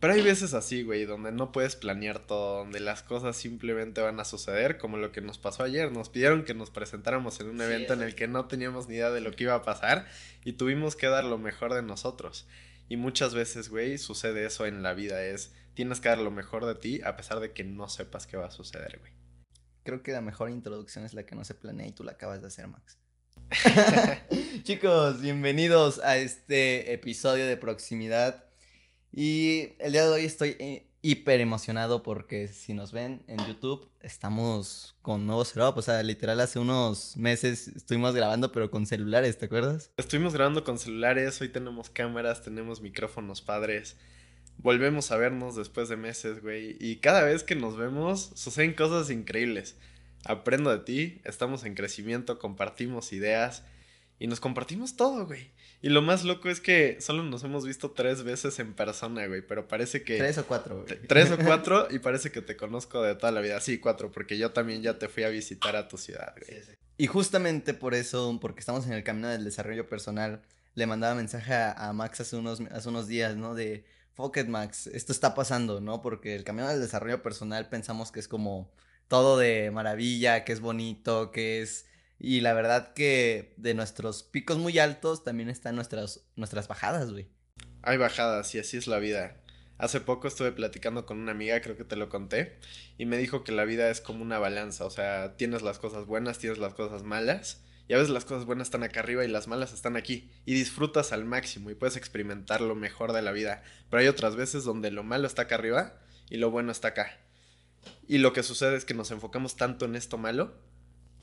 Pero hay veces así, güey, donde no puedes planear todo, donde las cosas simplemente van a suceder, como lo que nos pasó ayer. Nos pidieron que nos presentáramos en un evento en el que no teníamos ni idea de lo que iba a pasar y tuvimos que dar lo mejor de nosotros. Y muchas veces, güey, sucede eso en la vida, es tienes que dar lo mejor de ti a pesar de que no sepas qué va a suceder, güey. Creo que la mejor introducción es la que no se planea y tú la acabas de hacer, Max. Chicos, bienvenidos a este episodio de proximidad. Y el día de hoy estoy eh, hiper emocionado porque si nos ven en YouTube, estamos con nuevo setup. O sea, literal, hace unos meses estuvimos grabando, pero con celulares, ¿te acuerdas? Estuvimos grabando con celulares, hoy tenemos cámaras, tenemos micrófonos padres. Volvemos a vernos después de meses, güey. Y cada vez que nos vemos, suceden cosas increíbles. Aprendo de ti, estamos en crecimiento, compartimos ideas y nos compartimos todo, güey. Y lo más loco es que solo nos hemos visto tres veces en persona, güey, pero parece que... Tres o cuatro, güey. Tres o cuatro y parece que te conozco de toda la vida. Sí, cuatro, porque yo también ya te fui a visitar a tu ciudad, güey. Y justamente por eso, porque estamos en el camino del desarrollo personal, le mandaba mensaje a, Max hace unos, hace unos días, ¿no? De, fuck it, Max, esto está pasando, ¿no? Porque el camino del desarrollo personal pensamos que es como todo de maravilla, que es bonito, que es y la verdad que de nuestros picos muy altos también están nuestras, nuestras bajadas, güey. Hay bajadas y así es la vida. Hace poco estuve platicando con una amiga, creo que te lo conté, y me dijo que la vida es como una balanza, o sea, tienes las cosas buenas, tienes las cosas malas, y a veces las cosas buenas están acá arriba y las malas están aquí, y disfrutas al máximo y puedes experimentar lo mejor de la vida, pero hay otras veces donde lo malo está acá arriba y lo bueno está acá. Y lo que sucede es que nos enfocamos tanto en esto malo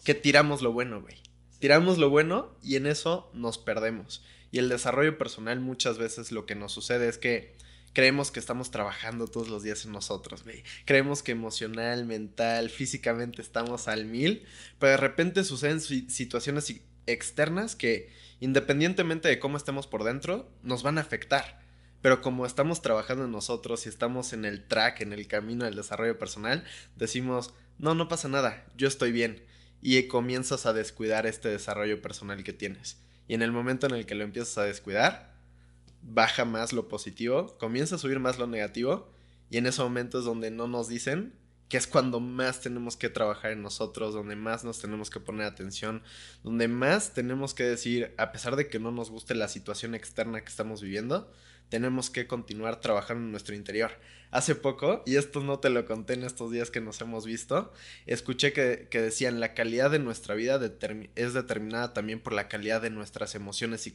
que tiramos lo bueno, güey. Tiramos lo bueno y en eso nos perdemos. Y el desarrollo personal muchas veces lo que nos sucede es que creemos que estamos trabajando todos los días en nosotros, güey. Creemos que emocional, mental, físicamente estamos al mil, pero de repente suceden situaciones externas que independientemente de cómo estemos por dentro, nos van a afectar. Pero como estamos trabajando en nosotros y estamos en el track, en el camino del desarrollo personal, decimos, no, no pasa nada, yo estoy bien y comienzas a descuidar este desarrollo personal que tienes. Y en el momento en el que lo empiezas a descuidar, baja más lo positivo, comienza a subir más lo negativo y en ese momento es donde no nos dicen que es cuando más tenemos que trabajar en nosotros, donde más nos tenemos que poner atención, donde más tenemos que decir, a pesar de que no nos guste la situación externa que estamos viviendo, tenemos que continuar trabajando en nuestro interior. Hace poco, y esto no te lo conté en estos días que nos hemos visto, escuché que, decían la calidad de nuestra vida es determinada también por la calidad de nuestras emociones eh,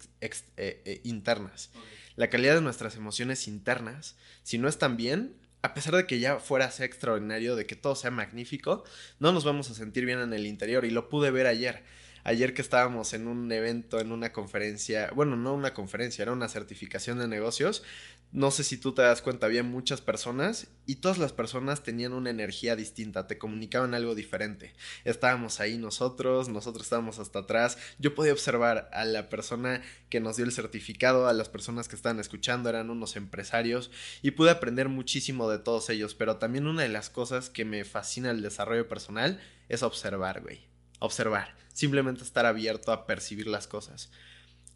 eh, internas. La calidad de nuestras emociones internas, si no están bien, a pesar de que ya fuera sea extraordinario, de que todo sea magnífico, no nos vamos a sentir bien en el interior y lo pude ver ayer ayer que estábamos en un evento, en una conferencia, bueno, no una conferencia, era una certificación de negocios. No sé si tú te das cuenta, había muchas personas y todas las personas tenían una energía distinta, te comunicaban algo diferente. Estábamos ahí nosotros, nosotros estábamos hasta atrás. Yo podía observar a la persona que nos dio el certificado, a las personas que estaban escuchando, eran unos empresarios y pude aprender muchísimo de todos ellos, pero también una de las cosas que me fascina el desarrollo personal es observar, güey observar, simplemente estar abierto a percibir las cosas.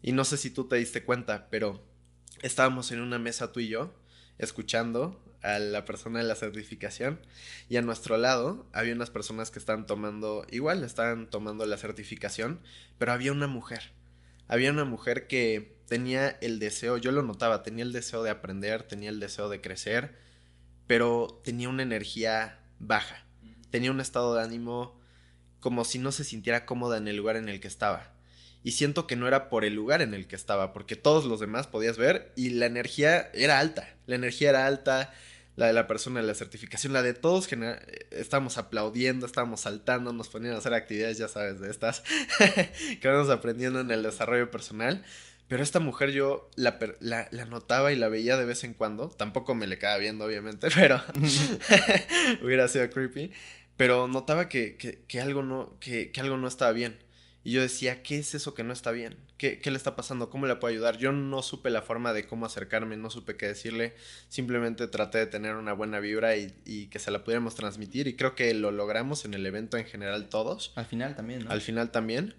Y no sé si tú te diste cuenta, pero estábamos en una mesa tú y yo, escuchando a la persona de la certificación y a nuestro lado había unas personas que estaban tomando, igual estaban tomando la certificación, pero había una mujer. Había una mujer que tenía el deseo, yo lo notaba, tenía el deseo de aprender, tenía el deseo de crecer, pero tenía una energía baja, tenía un estado de ánimo como si no se sintiera cómoda en el lugar en el que estaba. Y siento que no era por el lugar en el que estaba, porque todos los demás podías ver y la energía era alta. La energía era alta, la de la persona de la certificación, la de todos, estábamos aplaudiendo, estábamos saltando, nos ponían a hacer actividades, ya sabes, de estas que vamos aprendiendo en el desarrollo personal. Pero esta mujer yo la, la, la, notaba y la veía de vez en cuando. Tampoco me le quedaba viendo, obviamente, pero hubiera sido creepy pero notaba que, que, algo no, que, algo no estaba bien. Y yo decía, ¿qué es eso que no está bien? ¿Qué, ¿Qué, le está pasando? ¿Cómo le puedo ayudar? Yo no supe la forma de cómo acercarme, no supe qué decirle. Simplemente traté de tener una buena vibra y, y, que se la pudiéramos transmitir. Y creo que lo logramos en el evento en general todos. Al final también, ¿no? Al final también.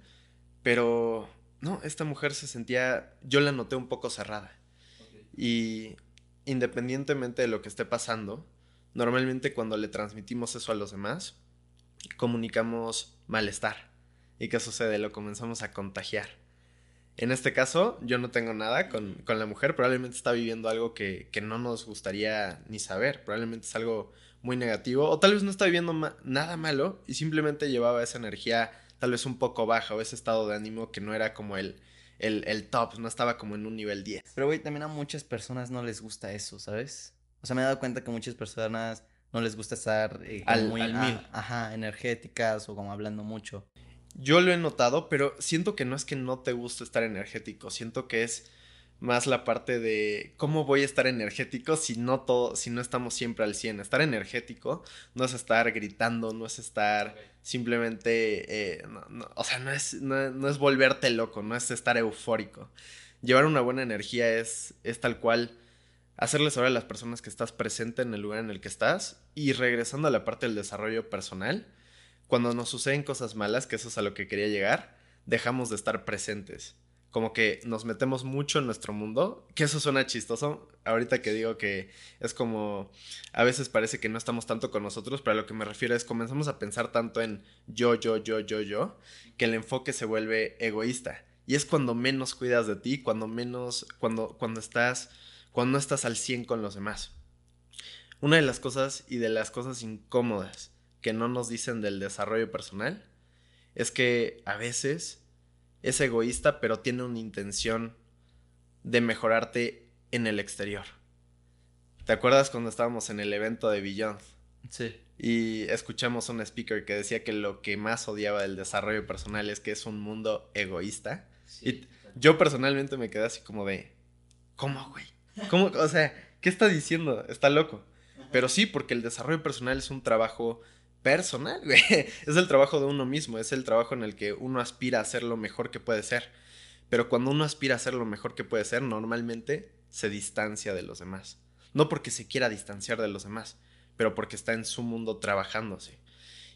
Pero, no, esta mujer se sentía, yo la noté un poco cerrada. Y, independientemente de lo que esté pasando, normalmente cuando le transmitimos eso a los demás, comunicamos malestar. ¿Y qué sucede? Lo comenzamos a contagiar. En este caso, yo no tengo nada con, con la mujer, probablemente está viviendo algo que, que, no nos gustaría ni saber, probablemente es algo muy negativo, o tal vez no está viviendo nada malo y simplemente llevaba esa energía tal vez un poco baja o ese estado de ánimo que no era como el, el, el top, no estaba como en un nivel 10. Pero, güey, también a muchas personas no les gusta eso, ¿sabes? O sea, me he dado cuenta que muchas personas no les gusta estar eh, al, muy al mil. Ajá, energéticas o como hablando mucho. Yo lo he notado, pero siento que no es que no te guste estar energético, siento que es más la parte de cómo voy a estar energético si no todo, si no estamos siempre al 100. Estar energético no es estar gritando, no es estar simplemente, eh, no, no, o sea, no es, no, no, es volverte loco, no es estar eufórico. Llevar una buena energía es, es tal cual hacerle saber a las personas que estás presente en el lugar en el que estás y regresando a la parte del desarrollo personal cuando nos suceden cosas malas, que eso es a lo que quería llegar, dejamos de estar presentes. Como que nos metemos mucho en nuestro mundo, que eso suena chistoso. Ahorita que digo que es como, a veces parece que no estamos tanto con nosotros, pero a lo que me refiero es comenzamos a pensar tanto en yo, yo, yo, yo, yo, que el enfoque se vuelve egoísta. Y es cuando menos cuidas de ti, cuando menos, cuando, cuando estás, cuando no estás al 100 con los demás. Una de las cosas y de las cosas incómodas que no nos dicen del desarrollo personal es que a veces es egoísta, pero tiene una intención de mejorarte en el exterior. ¿Te acuerdas cuando estábamos en el evento de Beyond? Sí. Y escuchamos a un speaker que decía que lo que más odiaba del desarrollo personal es que es un mundo egoísta. Sí. Y yo personalmente me quedé así como de, ¿cómo, güey? ¿Cómo? O sea, ¿qué está diciendo? Está loco. Pero sí, porque el desarrollo personal es un trabajo personal, güey. Es el trabajo de uno mismo, es el trabajo en el que uno aspira a ser lo mejor que puede ser. Pero cuando uno aspira a ser lo mejor que puede ser, normalmente se distancia de los demás. No porque se quiera distanciar de los demás, pero porque está en su mundo trabajándose.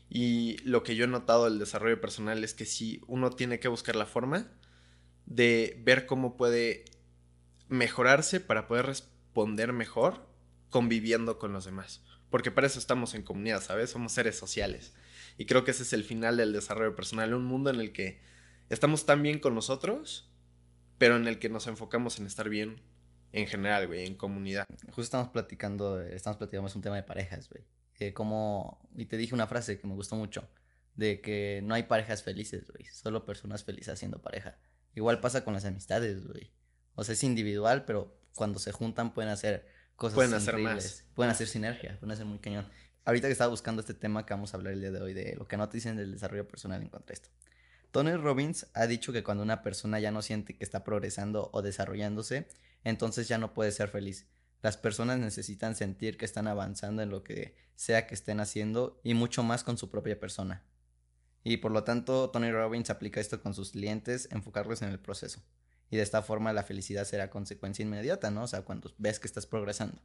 Y lo que yo he notado del desarrollo personal es que si uno tiene que buscar la forma de ver cómo puede mejorarse para poder responder mejor conviviendo con los demás porque para eso estamos en comunidad, ¿sabes? Somos seres sociales. Y creo que ese es el final del desarrollo personal, un mundo en el que estamos tan bien con nosotros, pero en el que nos enfocamos en estar bien en general, güey, en comunidad. Justo estamos platicando, estamos platicando es un tema de parejas, güey. Eh, como, y te dije una frase que me gustó mucho, de que no hay parejas felices, güey, solo personas felices haciendo pareja. Igual pasa con las amistades, güey. O sea, es individual, pero cuando se juntan pueden hacer cosas Pueden hacer más. Pueden hacer sinergia, pueden hacer muy cañón. Ahorita que estaba buscando este tema que vamos a hablar el día de hoy, de lo que no te dicen del desarrollo personal en cuanto a esto. Tony Robbins ha dicho que cuando una persona ya no siente que está progresando o desarrollándose, entonces ya no puede ser feliz. Las personas necesitan sentir que están avanzando en lo que sea que estén haciendo y mucho más con su propia persona. Y por lo tanto, Tony Robbins aplica esto con sus clientes, enfocarlos en el proceso. Y de esta forma la felicidad será consecuencia inmediata, ¿no? O sea, cuando ves que estás progresando.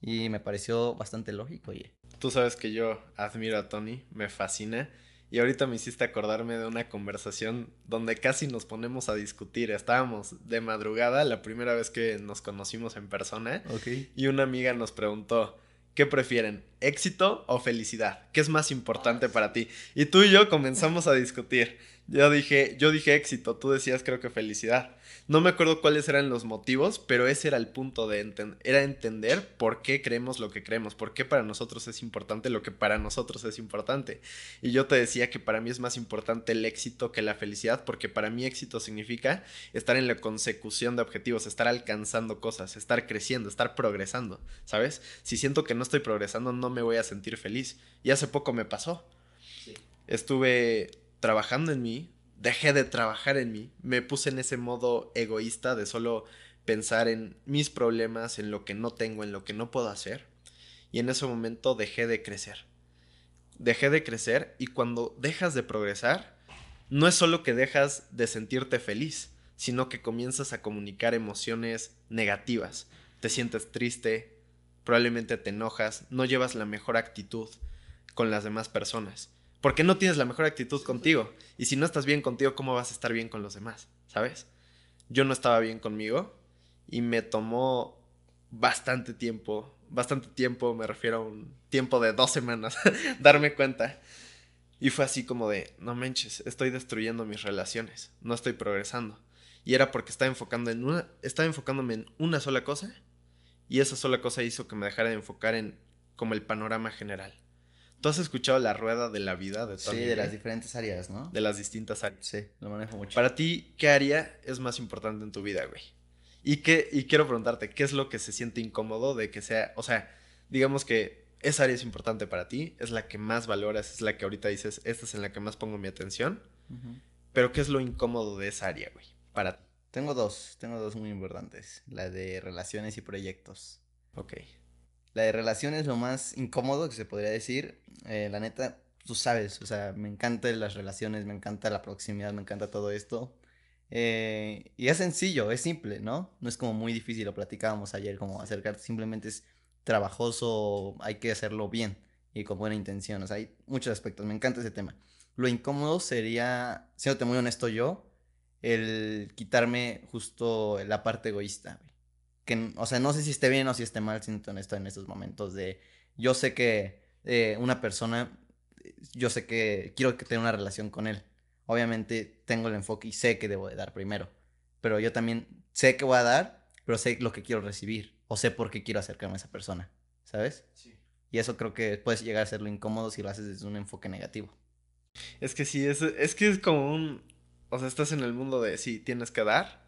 Y me pareció bastante lógico, oye. Tú sabes que yo admiro a Tony, me fascina. Y ahorita me hiciste acordarme de una conversación donde casi nos ponemos a discutir. Estábamos de madrugada, la primera vez que nos conocimos en persona. Okay. Y una amiga nos preguntó, ¿qué prefieren? ¿Éxito o felicidad? ¿Qué es más importante para ti? Y tú y yo comenzamos a discutir. Yo dije, yo dije éxito, tú decías creo que felicidad. No me acuerdo cuáles eran los motivos, pero ese era el punto de entender, era entender por qué creemos lo que creemos, por qué para nosotros es importante lo que para nosotros es importante. Y yo te decía que para mí es más importante el éxito que la felicidad, porque para mí éxito significa estar en la consecución de objetivos, estar alcanzando cosas, estar creciendo, estar progresando, ¿sabes? Si siento que no estoy progresando, no me voy a sentir feliz. Y hace poco me pasó. Sí. Estuve trabajando en mí, dejé de trabajar en mí, me puse en ese modo egoísta de solo pensar en mis problemas, en lo que no tengo, en lo que no puedo hacer. Y en ese momento dejé de crecer. Dejé de crecer y cuando dejas de progresar, no es solo que dejas de sentirte feliz, sino que comienzas a comunicar emociones negativas. Te sientes triste, probablemente te enojas, no llevas la mejor actitud con las demás personas. Porque no tienes la mejor actitud contigo. Y si no estás bien contigo, ¿cómo vas a estar bien con los demás? ¿Sabes? Yo no estaba bien conmigo y me tomó bastante tiempo, bastante tiempo, me refiero a un tiempo de dos semanas, darme cuenta. Y fue así como de, no manches, estoy destruyendo mis relaciones, no estoy progresando. Y era porque estaba, enfocando en una, estaba enfocándome en una sola cosa y esa sola cosa hizo que me dejara de enfocar en como el panorama general. ¿Tú has escuchado la rueda de la vida de Sí, de las diferentes áreas, ¿no? De las distintas áreas. Sí, lo manejo mucho. Para ti, ¿qué área es más importante en tu vida, güey? Y, qué, y quiero preguntarte, ¿qué es lo que se siente incómodo de que sea, o sea, digamos que esa área es importante para ti, es la que más valoras, es la que ahorita dices, esta es en la que más pongo mi atención, pero ¿qué es lo incómodo de esa área, güey? Para Tengo dos, tengo dos muy importantes, la de relaciones y proyectos. Ok. La de relaciones lo más incómodo que se podría decir, eh, la neta, tú sabes, o sea, me encantan las relaciones, me encanta la proximidad, me encanta todo esto. Eh, y es sencillo, es simple, ¿no? No es como muy difícil, lo platicábamos ayer, como acercarte, simplemente es trabajoso, hay que hacerlo bien y con buena intención, o sea, hay muchos aspectos, me encanta ese tema. Lo incómodo sería, siéndote muy honesto yo, el quitarme justo la parte egoísta, Que, o sea, no sé si esté bien o si esté mal, siendo honesto en estos momentos de, yo sé que eh, una persona, yo sé que quiero que tenga una relación con él. Obviamente tengo el enfoque y sé que debo de dar primero, pero yo también sé que voy a dar, pero sé lo que quiero recibir o sé por qué quiero acercarme a esa persona, ¿sabes? Sí. Y eso creo que puedes llegar a ser lo incómodo si lo haces desde un enfoque negativo. Es que sí, es, es que es como un, o sea, estás en el mundo de sí, tienes que dar,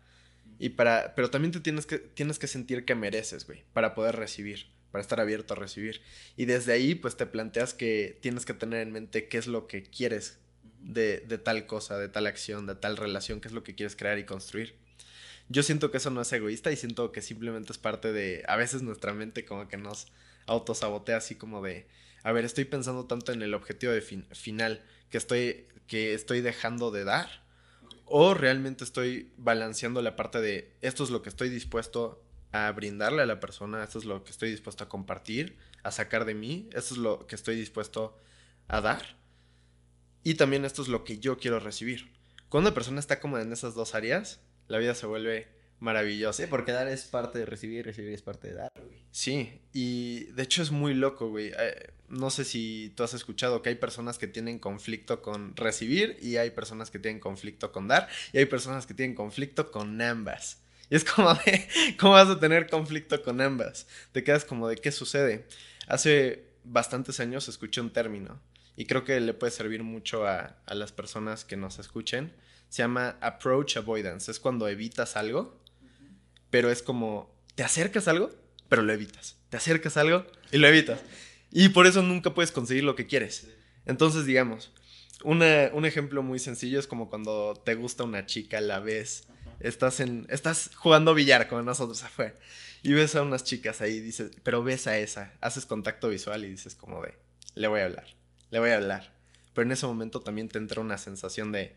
y para, pero también te tienes que, tienes que sentir que mereces, güey, para poder recibir, para estar abierto a recibir. Y desde ahí, pues te planteas que tienes que tener en mente qué es lo que quieres de, de tal cosa, de tal acción, de tal relación, qué es lo que quieres crear y construir. Yo siento que eso no es egoísta y siento que simplemente es parte de, a veces nuestra mente como que nos autosabotea así como de, a ver, estoy pensando tanto en el objetivo de final que estoy, que estoy dejando de dar o realmente estoy balanceando la parte de esto es lo que estoy dispuesto a brindarle a la persona, esto es lo que estoy dispuesto a compartir, a sacar de mí, esto es lo que estoy dispuesto a dar y también esto es lo que yo quiero recibir. Cuando una persona está como en esas dos áreas, la vida se vuelve maravillosa. Sí, porque dar es parte de recibir, recibir es parte de dar, güey. Sí, y de hecho es muy loco, güey. Eh, no sé si tú has escuchado que hay personas que tienen conflicto con recibir y hay personas que tienen conflicto con dar y hay personas que tienen conflicto con ambas. Y es como de, ¿cómo vas a tener conflicto con ambas? Te quedas como de, ¿qué sucede? Hace bastantes años escuché un término y creo que le puede servir mucho a, a las personas que nos escuchen. Se llama approach avoidance. Es cuando evitas algo, pero es como, te acercas a algo, pero lo evitas. Te acercas a algo y lo evitas. Y por eso nunca puedes conseguir lo que quieres. Entonces, digamos, un ejemplo muy sencillo es como cuando te gusta una chica, la ves, estás, en, estás jugando billar como nosotros afuera, y ves a unas chicas ahí, dices, pero ves a esa, haces contacto visual y dices como de, le voy a hablar, le voy a hablar. Pero en ese momento también te entra una sensación de,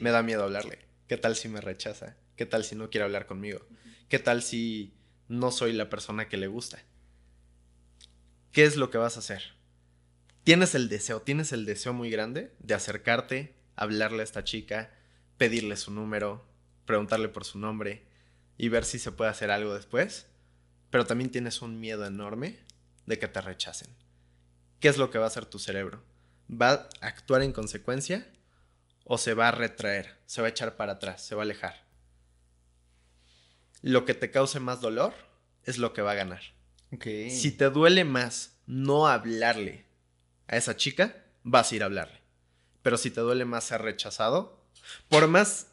me da miedo hablarle. ¿Qué tal si me rechaza? ¿Qué tal si no quiere hablar conmigo? ¿Qué tal si no soy la persona que le gusta? ¿qué es lo que vas a hacer? Tienes el deseo, tienes el deseo muy grande de acercarte, hablarle a esta chica, pedirle su número, preguntarle por su nombre y ver si se puede hacer algo después, pero también tienes un miedo enorme de que te rechacen. ¿Qué es lo que va a hacer tu cerebro? ¿Va a actuar en consecuencia o se va a retraer, se va a echar para atrás, se va a alejar? Lo que te cause más dolor es lo que va a ganar. Si te duele más no hablarle a esa chica, vas a ir a hablarle. Pero si te duele más ser rechazado, por más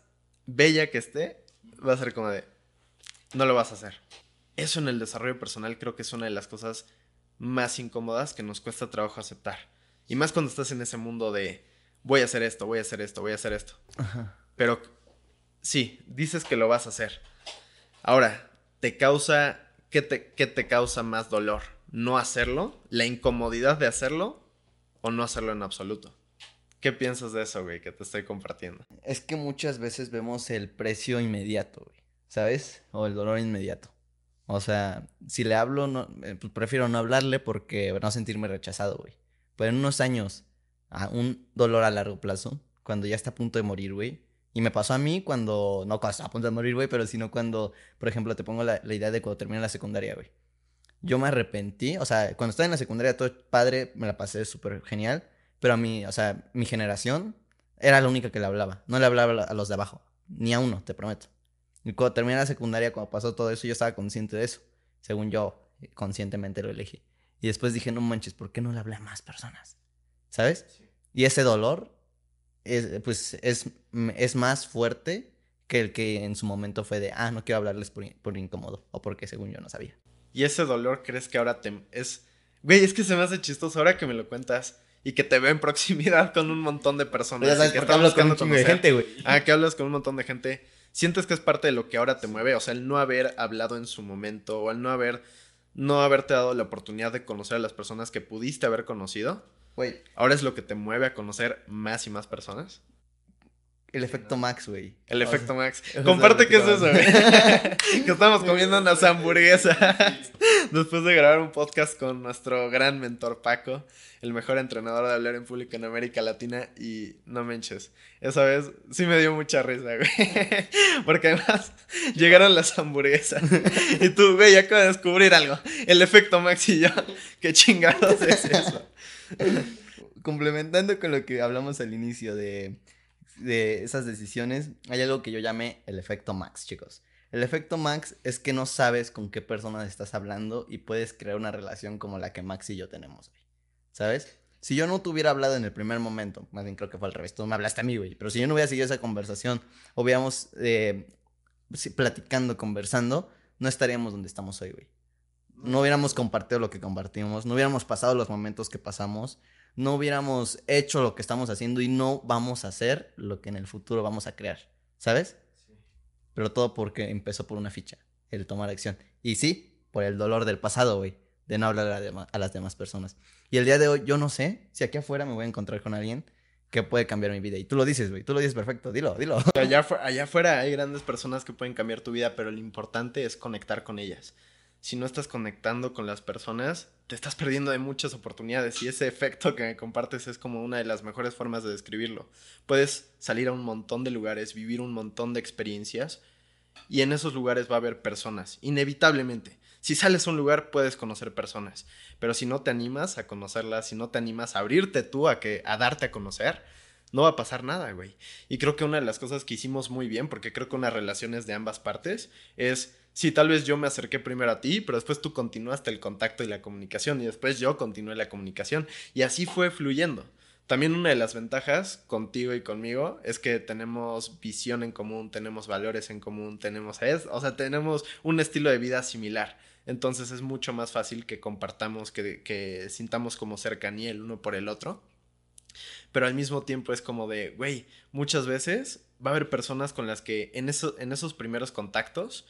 bella que esté, va a ser como de, no lo vas a hacer. Eso en el desarrollo personal creo que es una de las cosas más incómodas que nos cuesta trabajo aceptar. Y más cuando estás en ese mundo de, voy a hacer esto, voy a hacer esto, voy a hacer esto. Pero sí, dices que lo vas a hacer. Ahora, te causa ¿qué te, causa más dolor? ¿No hacerlo? ¿La incomodidad de hacerlo? ¿O no hacerlo en absoluto? ¿Qué piensas de eso, güey, que te estoy compartiendo? Es que muchas veces vemos el precio inmediato, güey, ¿sabes? O el dolor inmediato. O sea, si le hablo, no, eh, pues prefiero no hablarle porque no sentirme rechazado, güey. Pero en unos años, a un dolor a largo plazo, cuando ya está a punto de morir, güey, y me pasó a mí cuando, no cuando estaba a punto de morir, güey, pero sino cuando, por ejemplo, te pongo la, idea de cuando termina la secundaria, güey. yo me arrepentí, o sea, cuando estaba en la secundaria todo padre, me la pasé súper genial, pero a mí, o sea, mi generación era la única que le hablaba, no le hablaba a los de abajo, ni a uno, te prometo. Y cuando terminé la secundaria, cuando pasó todo eso, yo estaba consciente de eso, según yo, conscientemente lo elegí. Y después dije, no manches, ¿por qué no le hablé a más personas? ¿Sabes? Y ese dolor, es, pues, es, es más fuerte que el que en su momento fue de, ah, no quiero hablarles por, por incómodo, o porque según yo no sabía. Y ese dolor crees que ahora te es güey, es que se me hace chistoso ahora que me lo cuentas y que te veo en proximidad con un montón de personas. Ya sabes, que hablas con un de gente, güey. Ah, que hablas con un montón de gente. ¿Sientes que es parte de lo que ahora te mueve? O sea, el no haber hablado en su momento o el no haber no haberte dado la oportunidad de conocer a las personas que pudiste haber conocido. Güey. Ahora es lo que te mueve a conocer más y más personas. El efecto Max, güey. El efecto Max. Comparte qué es eso, güey. que estamos comiendo unas hamburguesas. Después de grabar un podcast con nuestro gran mentor Paco, el mejor entrenador de hablar en público en América Latina. Y no menches. Esa vez sí me dio mucha risa, güey. Porque además llegaron las hamburguesas. y tú, güey, acabo de descubrir algo. El efecto Max y yo. ¿Qué chingados es eso? Complementando con lo que hablamos al inicio de de esas decisiones, hay algo que yo llamé el efecto Max, chicos. El efecto Max es que no sabes con qué persona estás hablando y puedes crear una relación como la que Max y yo tenemos hoy. ¿Sabes? Si yo no te hubiera hablado en el primer momento, más bien creo que fue al revés, tú me hablaste a mí, güey, pero si yo no hubiera seguido esa conversación, o hubiéramos eh, platicando, conversando, no estaríamos donde estamos hoy, güey. No hubiéramos compartido lo que compartimos, no hubiéramos pasado los momentos que pasamos, no hubiéramos hecho lo que estamos haciendo y no vamos a hacer lo que en el futuro vamos a crear, ¿sabes? Sí. Pero todo porque empezó por una ficha, el tomar acción. Y sí, por el dolor del pasado, güey, de no hablar a, las demás personas. Y el día de hoy yo no sé si aquí afuera me voy a encontrar con alguien que puede cambiar mi vida. Y tú lo dices, güey, tú lo dices perfecto, dilo, dilo. Allá, allá afuera hay grandes personas que pueden cambiar tu vida, pero lo importante es conectar con ellas si no estás conectando con las personas, te estás perdiendo de muchas oportunidades y ese efecto que me compartes es como una de las mejores formas de describirlo. Puedes salir a un montón de lugares, vivir un montón de experiencias y en esos lugares va a haber personas, inevitablemente. Si sales a un lugar puedes conocer personas, pero si no te animas a conocerlas, si no te animas a abrirte tú a que a darte a conocer, no va a pasar nada, güey. Y creo que una de las cosas que hicimos muy bien, porque creo que una relación es de ambas partes, es sí, tal vez yo me acerqué primero a ti, pero después tú continuaste el contacto y la comunicación y después yo continué la comunicación y así fue fluyendo. También una de las ventajas contigo y conmigo es que tenemos visión en común, tenemos valores en común, tenemos, o sea, tenemos un estilo de vida similar. Entonces es mucho más fácil que compartamos, que, sintamos como cercanía el uno por el otro. Pero al mismo tiempo es como de, güey, muchas veces va a haber personas con las que en, eso, en esos primeros contactos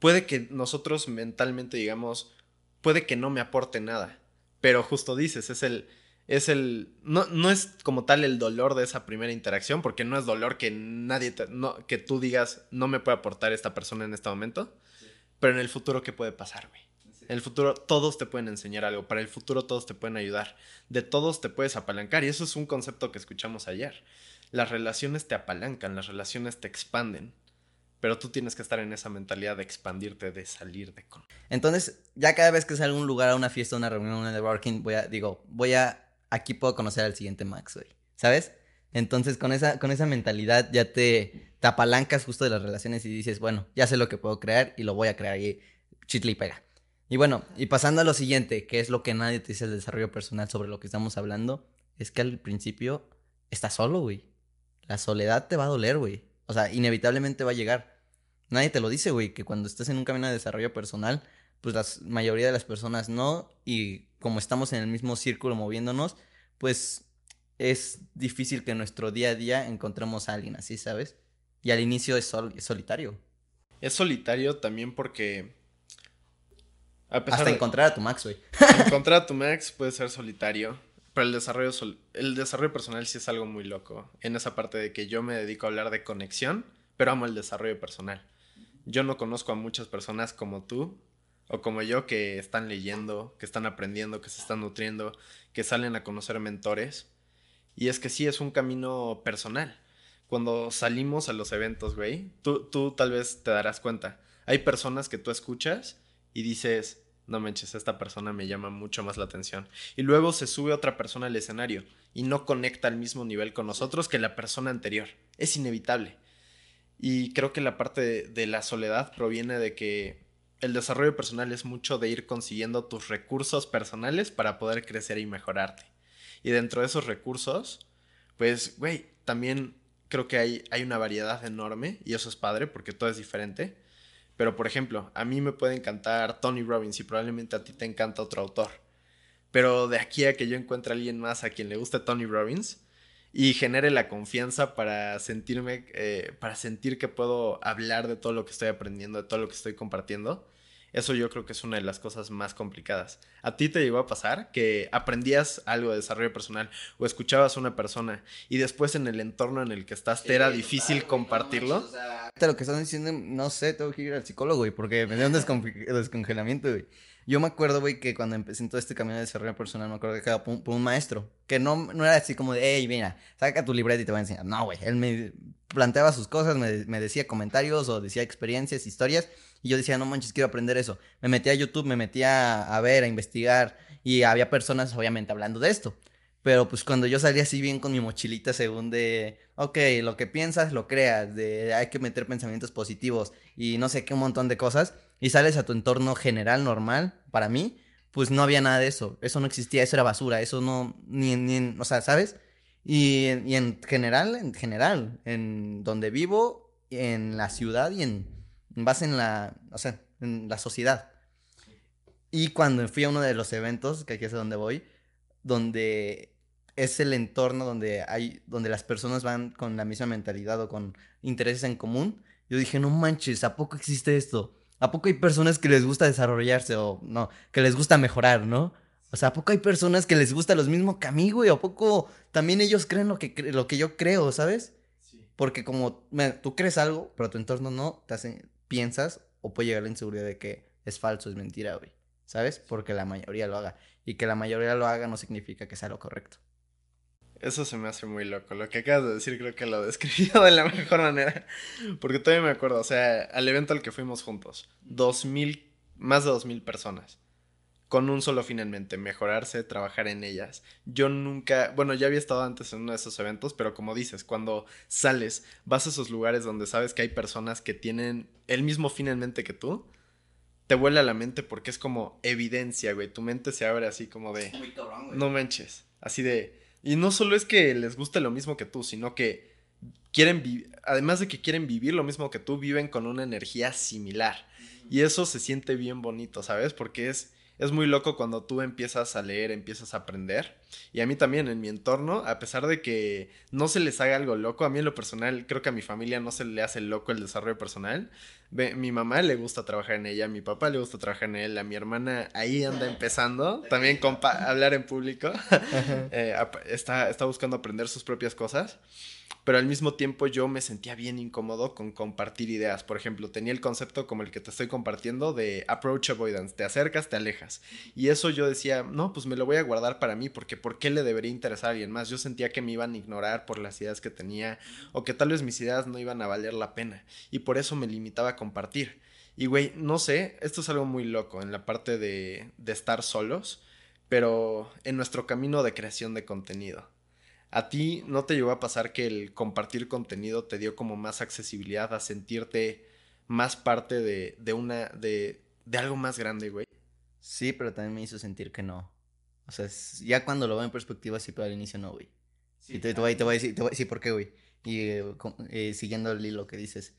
puede que nosotros mentalmente digamos, puede que no me aporte nada, pero justo dices, es el, es el, no, no es como tal el dolor de esa primera interacción, porque no es dolor que nadie, no, que tú digas, no me puede aportar esta persona en este momento, pero en el futuro, ¿qué puede pasar, güey? En el futuro todos te pueden enseñar algo, para el futuro todos te pueden ayudar, de todos te puedes apalancar y eso es un concepto que escuchamos ayer. Las relaciones te apalancan, las relaciones te expanden. Pero tú tienes que estar en esa mentalidad de expandirte, de salir de con. Entonces, ya cada vez que salgo a un lugar, a una fiesta, a una reunión, a un networking, voy a, digo, voy a, aquí puedo conocer al siguiente Max hoy, ¿sabes? Entonces, con esa, con esa mentalidad ya te, te apalancas justo de las relaciones y dices, bueno, ya sé lo que puedo crear y lo voy a crear y chitle y pega. Y bueno, y pasando a lo siguiente, que es lo que nadie te dice el desarrollo personal sobre lo que estamos hablando, es que al principio estás solo, güey. La soledad te va a doler, güey. O sea, inevitablemente va a llegar. Nadie te lo dice, güey, que cuando estás en un camino de desarrollo personal, pues la mayoría de las personas no, y como estamos en el mismo círculo moviéndonos, pues es difícil que en nuestro día a día encontremos a alguien así, ¿sabes? Y al inicio es, solitario. Es solitario también porque... Hasta encontrar a tu max, güey. encontrar a tu max puede ser solitario. Pero el desarrollo, el desarrollo personal sí es algo muy loco. En esa parte de que yo me dedico a hablar de conexión, pero amo el desarrollo personal. Yo no conozco a muchas personas como tú o como yo que están leyendo, que están aprendiendo, que se están nutriendo, que salen a conocer mentores. Y es que sí, es un camino personal. Cuando salimos a los eventos, güey, tú, tú tal vez te darás cuenta. Hay personas que tú escuchas y dices, no manches, esta persona me llama mucho más la atención. Y luego se sube otra persona al escenario y no conecta al mismo nivel con nosotros que la persona anterior. Es inevitable. Y creo que la parte de, la soledad proviene de que el desarrollo personal es mucho de ir consiguiendo tus recursos personales para poder crecer y mejorarte. Y dentro de esos recursos, pues, güey, también creo que hay, hay una variedad enorme y eso es padre porque todo es diferente. Pero, por ejemplo, a mí me puede encantar Tony Robbins y probablemente a ti te encanta otro autor. Pero de aquí a que yo encuentre a alguien más a quien le guste Tony Robbins y genere la confianza para sentirme, eh, para sentir que puedo hablar de todo lo que estoy aprendiendo, de todo lo que estoy compartiendo, eso yo creo que es una de las cosas más complicadas. ¿A ti te llegó a pasar que aprendías algo de desarrollo personal o escuchabas a una persona y después en el entorno en el que estás te era difícil compartirlo? lo que están diciendo, no sé, tengo que ir al psicólogo, güey, porque me dio un descongelamiento, güey. Yo me acuerdo, güey, que cuando empecé en todo este camino de desarrollo personal, me acuerdo que quedaba por, un maestro, que no, no era así como de, hey, mira, saca tu libreta y te voy a enseñar. No, güey, él me planteaba sus cosas, me, me decía comentarios o decía experiencias, historias, y yo decía, no manches, quiero aprender eso. Me metí a YouTube, me metí a, ver, a investigar, y había personas, obviamente, hablando de esto. Pero pues cuando yo salí así bien con mi mochilita según de, ok, lo que piensas lo creas, de hay que meter pensamientos positivos y no sé qué, un montón de cosas, y sales a tu entorno general, normal, para mí, pues no había nada de eso, eso no existía, eso era basura, eso no, ni, ni o sea, ¿sabes? Y, y en general, en general, en donde vivo, en la ciudad y en, base en la, o sea, en la sociedad. Y cuando fui a uno de los eventos, que aquí es donde voy, donde es el entorno donde hay, donde las personas van con la misma mentalidad o con intereses en común, yo dije, no manches, ¿a poco existe esto? ¿A poco hay personas que les gusta desarrollarse o no, que les gusta mejorar, ¿no? O sea, ¿a poco hay personas que les gusta lo mismo que a mí, güey? ¿A poco también ellos creen lo que, lo que yo creo, ¿sabes? Porque como tú crees algo, pero tu entorno no, te hace, piensas o puede llegar la inseguridad de que es falso, es mentira, güey. ¿Sabes? Porque la mayoría lo haga. Y que la mayoría lo haga no significa que sea lo correcto. Eso se me hace muy loco. Lo que acabas de decir creo que lo describió de la mejor manera. Porque todavía me acuerdo, o sea, al evento al que fuimos juntos, dos mil, más de dos mil personas. Con un solo fin en mente, mejorarse, trabajar en ellas. Yo nunca, bueno, ya había estado antes en uno de esos eventos, pero como dices, cuando sales, vas a esos lugares donde sabes que hay personas que tienen el mismo fin en mente que tú, te vuela la mente porque es como evidencia, güey. Tu mente se abre así como de. No manches. Así de. Y no solo es que les guste lo mismo que tú, sino que quieren vivir. Además de que quieren vivir lo mismo que tú, viven con una energía similar. Y eso se siente bien bonito, ¿sabes? Porque es es muy loco cuando tú empiezas a leer, empiezas a aprender. Y a mí también, en mi entorno, a pesar de que no se les haga algo loco, a mí en lo personal, creo que a mi familia no se le hace loco el desarrollo personal. mi mamá le gusta trabajar en ella, a mi papá le gusta trabajar en él, a mi hermana ahí anda empezando, también con hablar en público. Eh, está, está buscando aprender sus propias cosas pero al mismo tiempo yo me sentía bien incómodo con compartir ideas. Por ejemplo, tenía el concepto como el que te estoy compartiendo de approach avoidance, te acercas, te alejas. Y eso yo decía, no, pues me lo voy a guardar para mí, porque ¿por qué le debería interesar a alguien más? Yo sentía que me iban a ignorar por las ideas que tenía, o que tal vez mis ideas no iban a valer la pena, y por eso me limitaba a compartir. Y güey, no sé, esto es algo muy loco en la parte de, de estar solos, pero en nuestro camino de creación de contenido ¿A ti no te llegó a pasar que el compartir contenido te dio como más accesibilidad a sentirte más parte de, de una, de, de algo más grande, güey? Sí, pero también me hizo sentir que no. O sea, ya cuando lo veo en perspectiva, sí, pero al inicio no, güey. y te, voy, te, voy, a decir, te voy a decir por qué, güey. Y eh, eh, siguiendo el hilo que dices.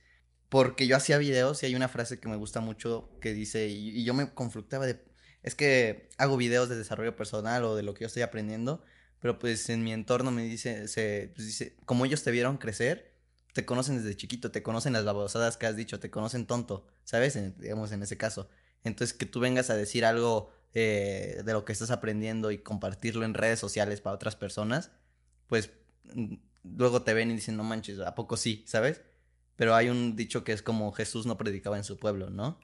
Porque yo hacía videos y hay una frase que me gusta mucho que dice, y, y yo me conflictaba de, es que hago videos de desarrollo personal o de lo que yo estoy aprendiendo, pero pues en mi entorno me dice, se, pues dice, como ellos te vieron crecer, te conocen desde chiquito, te conocen las babosadas que has dicho, te conocen tonto, ¿sabes? digamos en ese caso. Entonces que tú vengas a decir algo eh, de lo que estás aprendiendo y compartirlo en redes sociales para otras personas, pues luego te ven y dicen, no manches, ¿a poco sí? ¿Sabes? Pero hay un dicho que es como Jesús no predicaba en su pueblo, ¿no?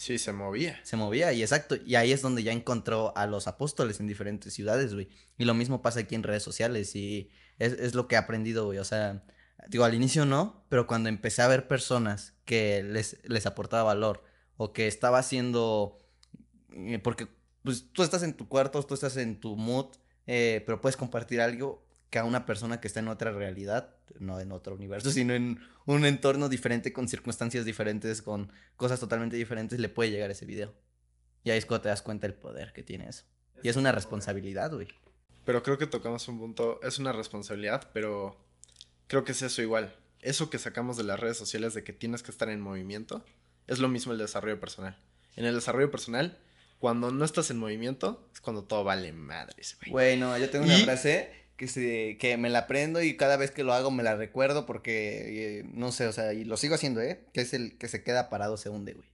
Sí, se movía. Se movía, y exacto. Y ahí es donde ya encontró a los apóstoles en diferentes ciudades, güey. Y lo mismo pasa aquí en redes sociales. Y es, lo que he aprendido, güey. O sea, digo, al inicio no, pero cuando empecé a ver personas que les, les aportaba valor o que estaba haciendo eh, porque pues tú estás en tu cuarto, tú estás en tu mood, eh, pero puedes compartir algo que a una persona que está en otra realidad, no en otro universo, sino en un entorno diferente, con circunstancias diferentes, con cosas totalmente diferentes, le puede llegar ese video. Y ahí es cuando te das cuenta del poder que tiene eso. Y es una responsabilidad, güey. Pero creo que tocamos un punto, es una responsabilidad, pero creo que es eso igual. Eso que sacamos de las redes sociales de que tienes que estar en movimiento, es lo mismo el desarrollo personal. En el desarrollo personal, cuando no estás en movimiento, es cuando todo vale madres, güey. Bueno, yo tengo una frase que, se, me la aprendo y cada vez que lo hago me la recuerdo porque, eh, no sé, o sea, y lo sigo haciendo, ¿eh? Que es el que se queda parado se hunde, güey.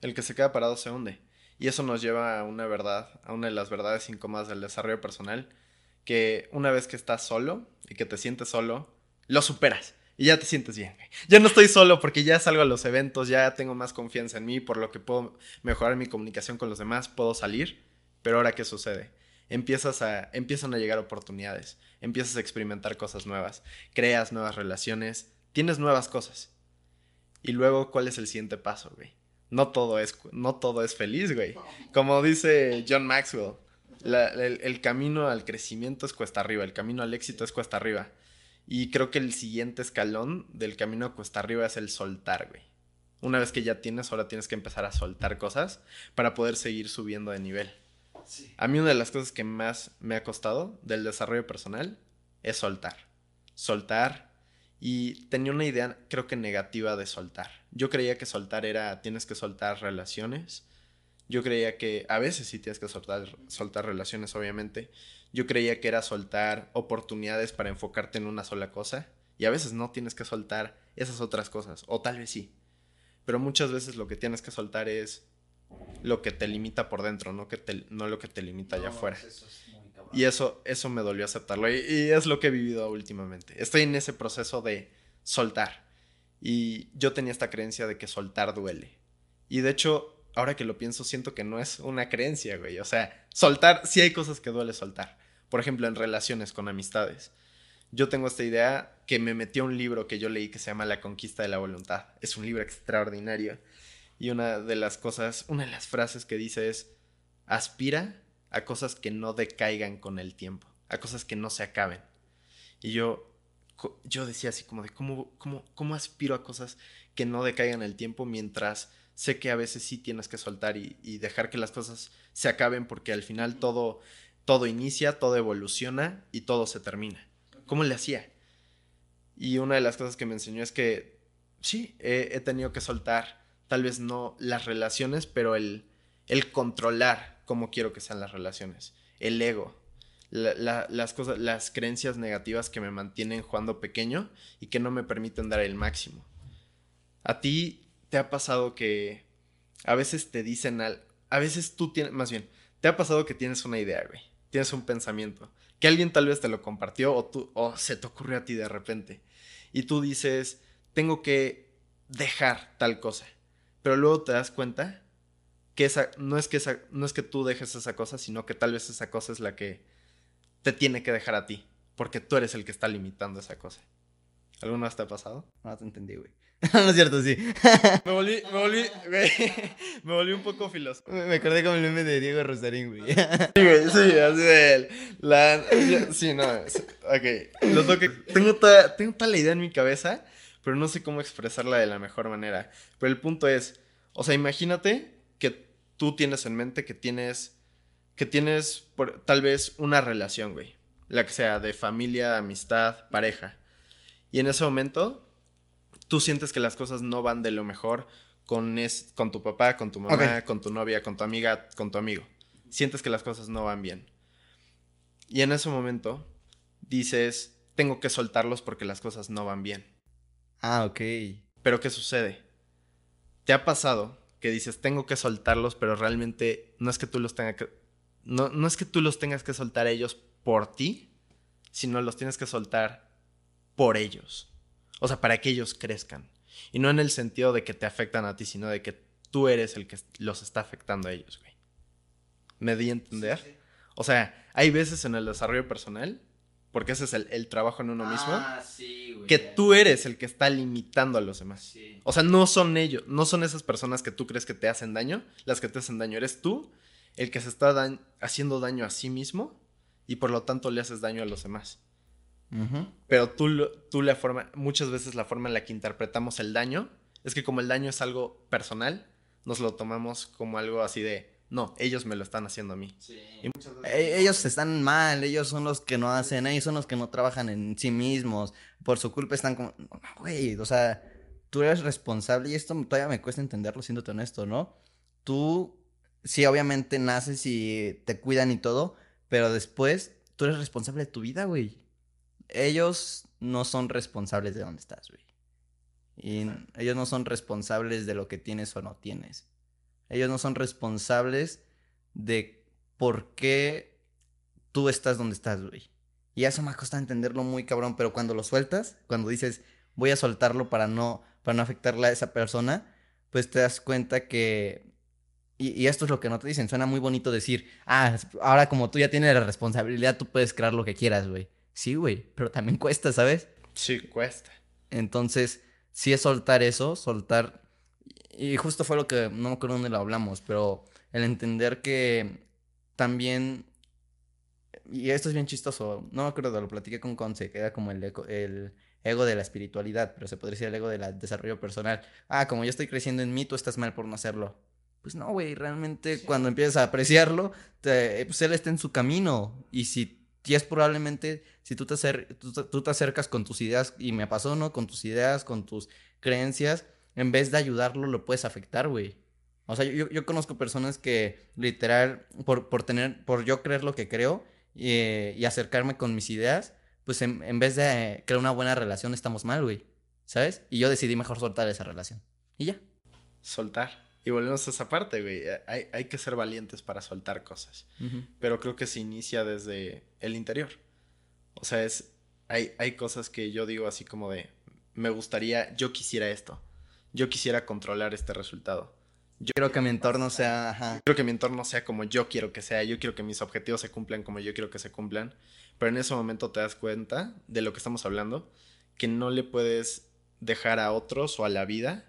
El que se queda parado se hunde. Y eso nos lleva a una verdad, a una de las verdades incómodas del desarrollo personal, que una vez que estás solo y que te sientes solo, lo superas y ya te sientes bien. Ya no estoy solo porque ya salgo a los eventos, ya tengo más confianza en mí, por lo que puedo mejorar mi comunicación con los demás, puedo salir. Pero ahora, ¿qué sucede? Empiezas a, empiezan a llegar oportunidades, empiezas a experimentar cosas nuevas, creas nuevas relaciones, tienes nuevas cosas. Y luego, ¿cuál es el siguiente paso, güey? no todo es, no todo es feliz, güey. Como dice John Maxwell, el, camino al crecimiento es cuesta arriba, el camino al éxito es cuesta arriba. Y creo que el siguiente escalón del camino cuesta arriba es el soltar, güey. Una vez que ya tienes, ahora tienes que empezar a soltar cosas para poder seguir subiendo de nivel. A mí una de las cosas que más me ha costado del desarrollo personal es soltar. Soltar y tenía una idea, creo que negativa de soltar. Yo creía que soltar era, tienes que soltar relaciones. Yo creía que, a veces sí tienes que soltar, soltar relaciones, obviamente. Yo creía que era soltar oportunidades para enfocarte en una sola cosa. Y a veces no tienes que soltar esas otras cosas. O tal vez sí. Pero muchas veces lo que tienes que soltar es lo que te limita por dentro, no, que te, no lo que te limita allá afuera. Y eso, eso me dolió aceptarlo. Y, es lo que he vivido últimamente. Estoy en ese proceso de soltar. Y yo tenía esta creencia de que soltar duele. Y de hecho, ahora que lo pienso, siento que no es una creencia, güey. O sea, soltar, sí hay cosas que duele soltar. Por ejemplo, en relaciones con amistades. Yo tengo esta idea que me metió un libro que yo leí que se llama La conquista de la voluntad. Es un libro extraordinario. Y una de las cosas, una de las frases que dice es, aspira a cosas que no decaigan con el tiempo, a cosas que no se acaben. Y yo, yo decía así como de cómo, cómo, cómo aspiro a cosas que no decaigan el tiempo mientras sé que a veces sí tienes que soltar y, y, dejar que las cosas se acaben porque al final todo, todo inicia, todo evoluciona y todo se termina. ¿Cómo le hacía? Y una de las cosas que me enseñó es que sí, he, he tenido que soltar, tal vez no las relaciones, pero el, el controlar cómo quiero que sean las relaciones, el ego, las cosas, las creencias negativas que me mantienen jugando pequeño y que no me permiten dar el máximo. A ti te ha pasado que a veces te dicen al, a veces tú tienes, más bien, te ha pasado que tienes una idea, güey, tienes un pensamiento, que alguien tal vez te lo compartió o tú, o se te ocurrió a ti de repente y tú dices, tengo que dejar tal cosa, pero luego te das cuenta que esa, no es que no es que tú dejes esa cosa, sino que tal vez esa cosa es la que te tiene que dejar a ti, porque tú eres el que está limitando esa cosa. ¿Alguna vez te ha pasado? No te entendí, güey. no es cierto, sí. me volví, me volví, güey, me volví un poco filósofo. Me, acordé como el meme de Diego Rosarín, güey. sí, güey, sí, así de él. La, sí, no, ok. Lo toque. Tengo, tengo tal idea en mi cabeza, pero no sé cómo expresarla de la mejor manera. Pero el punto es, o sea, imagínate que tú tienes en mente que tienes, que tienes por, tal vez una relación, güey. La que sea de familia, amistad, pareja. Y en ese momento, tú sientes que las cosas no van de lo mejor con, es, con tu papá, con tu mamá, con tu novia, con tu amiga, con tu amigo. Sientes que las cosas no van bien. Y en ese momento dices, tengo que soltarlos porque las cosas no van bien. Ah, ok. Pero ¿qué sucede? ¿Te ha pasado que dices, tengo que soltarlos, pero realmente no es que tú los tengas que... No, no es que tú los tengas que soltar ellos por ti, sino los tienes que soltar por ellos. O sea, para que ellos crezcan. Y no en el sentido de que te afectan a ti, sino de que tú eres el que los está afectando a ellos, güey. ¿Me di a entender? O sea, hay veces en el desarrollo personal porque ese es el, trabajo en uno mismo, ah, sí, güey, que tú eres el que está limitando a los demás. O sea, no son ellos, no son esas personas que tú crees que te hacen daño, las que te hacen daño, eres tú el que se está haciendo daño a sí mismo y por lo tanto le haces daño a los demás. Pero tú, tú la forma, muchas veces la forma en la que interpretamos el daño es que como el daño es algo personal, nos lo tomamos como algo así de, no, ellos me lo están haciendo a mí. E, ellos están mal, ellos son los que no hacen, ellos son los que no trabajan en sí mismos, por su culpa están como, güey, o sea, tú eres responsable y esto todavía me cuesta entenderlo, siéndote honesto, ¿no? Tú, sí, obviamente naces y te cuidan y todo, pero después tú eres responsable de tu vida, güey. Ellos no son responsables de dónde estás, güey. Y ellos no son responsables de lo que tienes o no tienes. Ellos no son responsables de por qué tú estás donde estás, güey. Y eso me ha costado entenderlo muy cabrón, pero cuando lo sueltas, cuando dices, voy a soltarlo para no, para no afectarle a esa persona, pues te das cuenta que... Y, y, esto es lo que no te dicen, suena muy bonito decir, ah, ahora como tú ya tienes la responsabilidad, tú puedes crear lo que quieras, güey. Sí, güey, pero también cuesta, ¿sabes? Sí, cuesta. Entonces, sí es soltar eso, soltar... Y justo fue lo que, no me acuerdo dónde lo hablamos, pero el entender que también... Y esto es bien chistoso, no me acuerdo, lo platiqué con Conce, que era como el, el ego de la espiritualidad, pero se podría decir el ego del desarrollo personal. Ah, como yo estoy creciendo en mí, tú estás mal por no hacerlo. Pues no, güey, realmente cuando empiezas a apreciarlo, pues él está en su camino. Y si y es probablemente si tú te, tú, te acercas con tus ideas, y me pasó, ¿no? Con tus ideas, con tus creencias, en vez de ayudarlo, lo puedes afectar, güey. O sea, yo, yo, conozco personas que literal, por, por, tener, por yo creer lo que creo y, y acercarme con mis ideas, pues en, en, vez de crear una buena relación estamos mal, güey. ¿Sabes? Y yo decidí mejor soltar esa relación. Y ya. Soltar. Y volvemos a esa parte, güey. Hay, hay que ser valientes para soltar cosas. Pero creo que se inicia desde el interior. O sea, es. Hay, hay cosas que yo digo así como de. Me gustaría. Yo quisiera esto. Yo quisiera controlar este resultado. Yo quiero que mi entorno sea. Ajá. Quiero que mi entorno sea como yo quiero que sea. Yo quiero que mis objetivos se cumplan como yo quiero que se cumplan. Pero en ese momento te das cuenta de lo que estamos hablando. Que no le puedes dejar a otros o a la vida